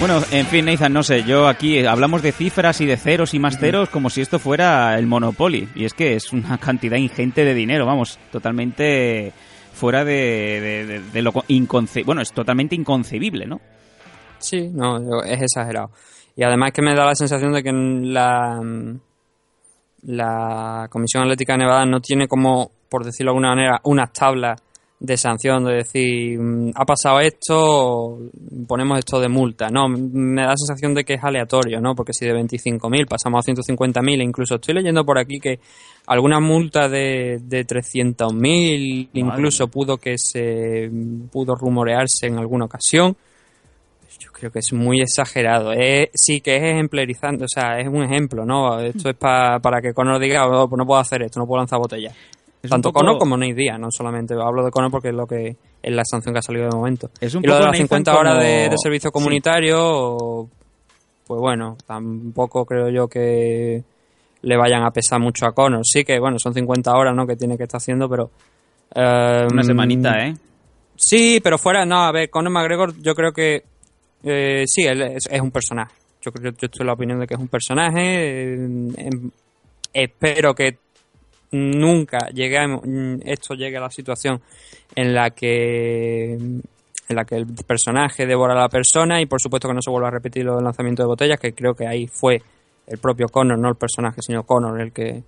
Bueno, en fin, Nathan, no sé, yo aquí hablamos de cifras y de ceros y más ceros como si esto fuera el Monopoly. Y es que es una cantidad ingente de dinero, vamos, totalmente fuera de, de- de- de lo inconcebible. Bueno, es totalmente inconcebible, ¿no? Sí, no, es exagerado. Y además que me da la sensación de que la, la Comisión Atlética de Nevada no tiene como, por decirlo de alguna manera, unas tablas de sanción, de decir, mm, ha pasado esto, ponemos esto de multa. No, me da la sensación de que es aleatorio, ¿no? Porque si de 25.000 pasamos a 150.000, e incluso estoy leyendo por aquí que alguna multa de, de 300.000 incluso pudo que se pudo rumorearse en alguna ocasión. Yo creo que es muy exagerado. Es- sí que es ejemplarizante, o sea, es un ejemplo, ¿no? Esto es pa- para que Conor diga, "Oh, pues no puedo hacer esto, no puedo lanzar botellas. Es Tanto poco- como Nate Diaz, no solamente hablo de Conor porque es lo que es la sanción que ha salido de momento. Es un y lo de poco, las Nathan, 50 horas de, como- de servicio sí. comunitario, pues bueno, tampoco creo yo que le vayan a pesar mucho a Conor. Sí que, bueno, son 50 horas, ¿no? Que tiene que estar haciendo, pero... eh, Una semanita, ¿eh? Sí, pero fuera, no, a ver, Conor McGregor yo creo que eh, sí, él es, es un personaje. Yo creo yo estoy en la opinión de que es un personaje. eh, em, espero que nunca lleguemos, mm, esto llegue a la situación en la que en la que el personaje devora a la persona y por supuesto que no se vuelva a repetir lo del lanzamiento de botellas, que creo que ahí fue el propio Connor, no el personaje, sino Connor el que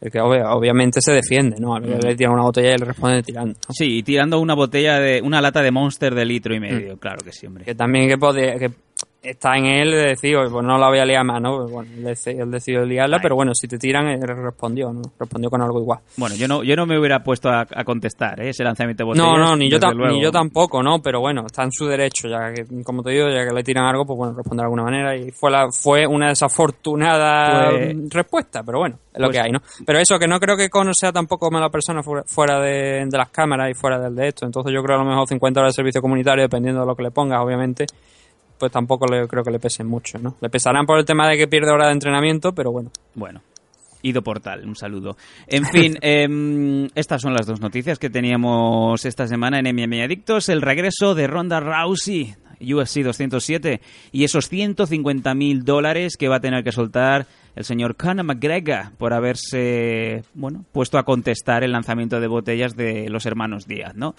el que obvia- obviamente se defiende, ¿no? Le tiran una botella y le responde tirando. ¿no? Sí, y tirando una botella de una lata de Monster de litro y medio, claro que sí, hombre. Que también que, podía- que está en él de decir, "Oye, pues no la voy a liar más, ¿no? Pues bueno, él dec- él decidió liarla, pero bueno, si te tiran, él respondió, ¿no? Respondió con algo igual. Bueno, yo no, yo no me hubiera puesto a, a contestar ¿eh? ese lanzamiento de botellas. No, no, ni yo, luego. ni yo tampoco, ¿no? Pero bueno, está en su derecho, ya que, como te digo, ya que le tiran algo, pues bueno, responde de alguna manera. Y fue la fue una desafortunada Pues- respuesta, pero bueno, es lo Pues- que hay, ¿no? Pero eso, que no creo que Cono sea tampoco mala persona fuera, fuera de, de las cámaras y fuera del de esto. Entonces yo creo a lo mejor 50 horas de servicio comunitario, dependiendo de lo que le pongas, obviamente, pues tampoco le, creo que le pesen mucho, ¿no? Le pesarán por el tema de que pierde hora de entrenamiento, pero bueno. Bueno. Ido Portal, un saludo. En fin, em, estas son las dos noticias que teníamos esta semana en MMA Adictos. El regreso de Ronda Rousey, UFC 207, y esos 150 mil dólares que va a tener que soltar el señor Conor McGregor por haberse, bueno, puesto a contestar el lanzamiento de botellas de los hermanos Díaz, ¿no?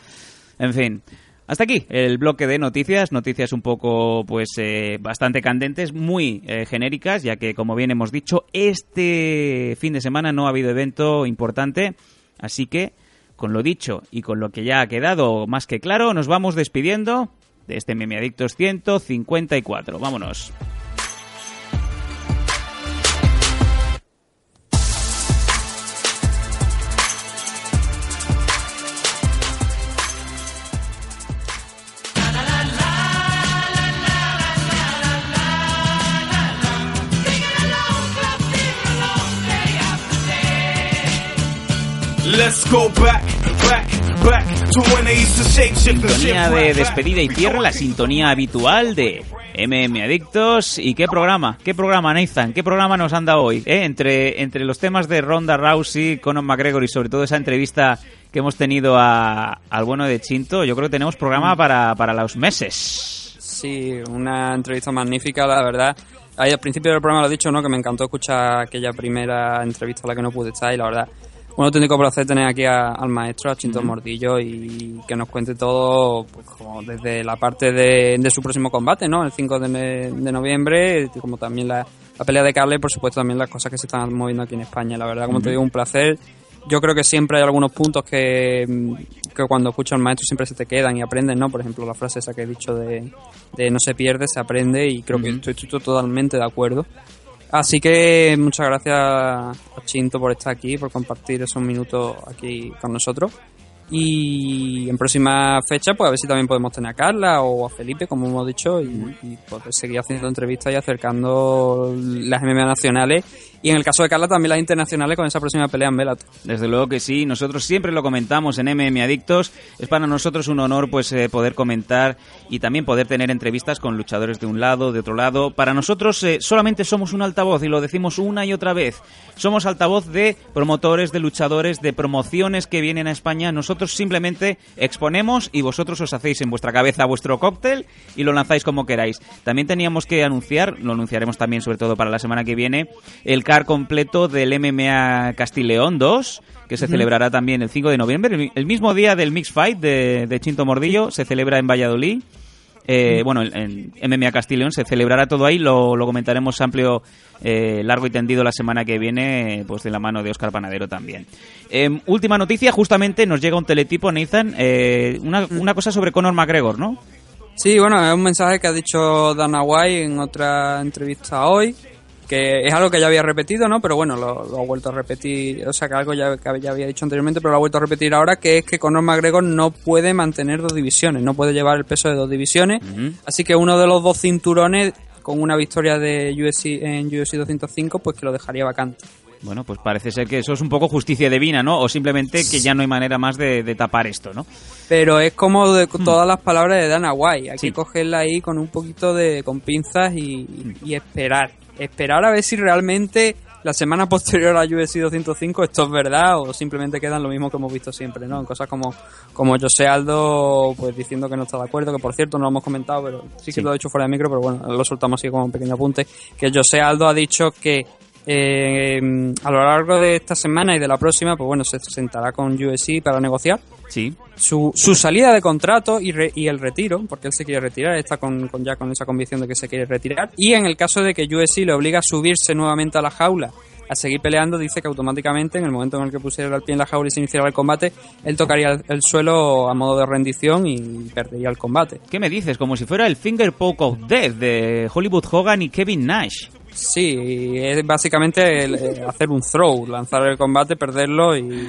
En fin, hasta aquí el bloque de noticias, noticias un poco, pues, eh, bastante candentes, muy eh, genéricas, ya que, como bien hemos dicho, este fin de semana no ha habido evento importante, así que, con lo dicho y con lo que ya ha quedado más que claro, nos vamos despidiendo de este Meme Adictos 154. Vámonos. Let's go back, back, back to when they used to shake. Sintonía de despedida y cierre, la sintonía habitual de MM Adictos. ¿Y qué programa? ¿Qué programa, Nathan? ¿Qué programa nos anda hoy? eh? Entre, entre los temas de Ronda Rousey, Conor McGregor y sobre todo esa entrevista que hemos tenido a- al bueno de Chinto, yo creo que tenemos programa para, para los meses. Sí, una entrevista magnífica, la verdad. Ahí al principio del programa lo he dicho, ¿no? Que me encantó escuchar aquella primera entrevista a la que no pude estar y la verdad, un auténtico placer tener aquí a- al maestro, a Chinto Ujú. Mordillo y que nos cuente todo, pues, como desde la parte de, de su próximo combate, ¿no? El 5 de, de noviembre, como también la, la pelea de Carle y por supuesto también las cosas que se están moviendo aquí en España. La verdad, como te digo, un placer. Yo creo que siempre hay algunos puntos que, que cuando escuchas al maestro siempre se te quedan y aprendes, ¿no? Por ejemplo, la frase esa que he dicho de, de no se pierde, se aprende y creo que estoy, estoy totalmente de acuerdo. Así que muchas gracias Chinto por estar aquí, por compartir esos minutos aquí con nosotros. Y en próxima fecha, pues a ver si también podemos tener a Carla o a Felipe, como hemos dicho, y, y poder seguir haciendo entrevistas y acercando las MMA nacionales. Y en el caso de Carla, también las internacionales con esa próxima pelea en Bellator. Desde luego que sí, nosotros siempre lo comentamos en MM Adictos. Es para nosotros un honor pues eh, poder comentar y también poder tener entrevistas con luchadores de un lado, de otro lado. Para nosotros eh, solamente somos un altavoz y lo decimos una y otra vez. Somos altavoz de promotores, de luchadores, de promociones que vienen a España. Nosotros simplemente exponemos y vosotros os hacéis en vuestra cabeza vuestro cóctel y lo lanzáis como queráis. También teníamos que anunciar, lo anunciaremos también sobre todo para la semana que viene, el car completo del MMA Castileón 2, que se celebrará también el 5 de noviembre, el mismo día del Mix Fight de, de Chinto Mordillo, se celebra en Valladolid. Eh, bueno, en, en MMA Castileón se celebrará todo ahí, lo, lo comentaremos amplio, eh, largo y tendido la semana que viene, pues de la mano de Oscar Panadero también. Em, última noticia, justamente nos llega un teletipo, Nathan, eh, una, una cosa sobre Conor McGregor, ¿no? Sí, bueno, es un mensaje que ha dicho Dana White en otra entrevista hoy, que es algo que ya había repetido, ¿no? Pero bueno, lo, lo ha vuelto a repetir, o sea, que algo ya, que ya había dicho anteriormente, pero lo ha vuelto a repetir ahora, que es que Conor McGregor no puede mantener dos divisiones, no puede llevar el peso de dos divisiones, así que uno de los dos cinturones con una victoria de UFC en UFC 205, pues que lo dejaría vacante. Bueno, pues parece ser que eso es un poco justicia divina, ¿no? O simplemente que ya no hay manera más de, de tapar esto, ¿no? Pero es como de todas las palabras de Dana White. Hay que cogerla ahí con un poquito de con pinzas y, y esperar. Esperar a ver si realmente la semana posterior a UFC 205 esto es verdad o simplemente quedan lo mismo que hemos visto siempre, ¿no? En cosas como, como José Aldo pues diciendo que no está de acuerdo, que por cierto no lo hemos comentado, pero sí que Sí. lo he dicho fuera de micro, pero bueno, lo soltamos así como un pequeño apunte, que José Aldo ha dicho que Eh, a lo largo de esta semana y de la próxima, pues bueno, se sentará con USC para negociar. Sí. Su, su salida de contrato y, re- y el retiro, porque él se quiere retirar, está con, con- ya con esa convicción de que se quiere retirar. Y en el caso de que USC le obliga a subirse nuevamente a la jaula, a seguir peleando, dice que automáticamente, en el momento en el que pusiera el pie en la jaula y se iniciara el combate, él tocaría el, el suelo a modo de rendición y perdería el combate. ¿Qué me dices? Como si fuera el Finger Poke of Death de Hollywood Hogan y Kevin Nash. Sí, es básicamente el, eh, hacer un throw, lanzar el combate, perderlo y,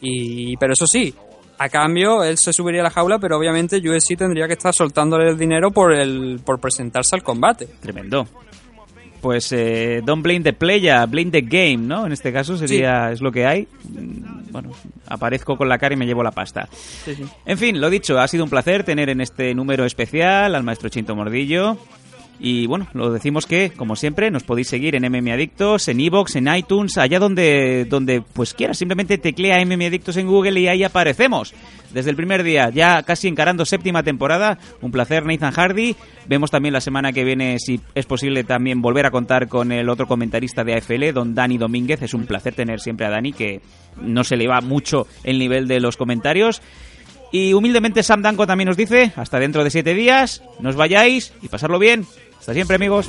y... Pero eso sí, a cambio él se subiría a la jaula, pero obviamente USC tendría que estar soltándole el dinero por el por presentarse al combate. Tremendo. Pues eh, don't blame the player, blame the game, ¿no? En este caso sería, es lo que hay. Mm, Bueno, aparezco con la cara y me llevo la pasta. Sí, sí. En fin, lo dicho, ha sido un placer tener en este número especial al maestro Chinto Mordillo. Y bueno, lo decimos que, como siempre, nos podéis seguir en MM Adictos, en Evox, en iTunes, allá donde, donde pues quieras. Simplemente teclea MM Adictos en Google y ahí aparecemos. Desde el primer día, ya casi encarando séptima temporada. Un placer, Nathan Hardy. Vemos también la semana que viene, si es posible, también volver a contar con el otro comentarista de AFL, don Dani Domínguez. Es un placer tener siempre a Dani, que no se le va mucho el nivel de los comentarios. Y humildemente Sam Danko también nos dice, hasta dentro de siete días, no os vayáis y pasarlo bien. Hasta siempre amigos.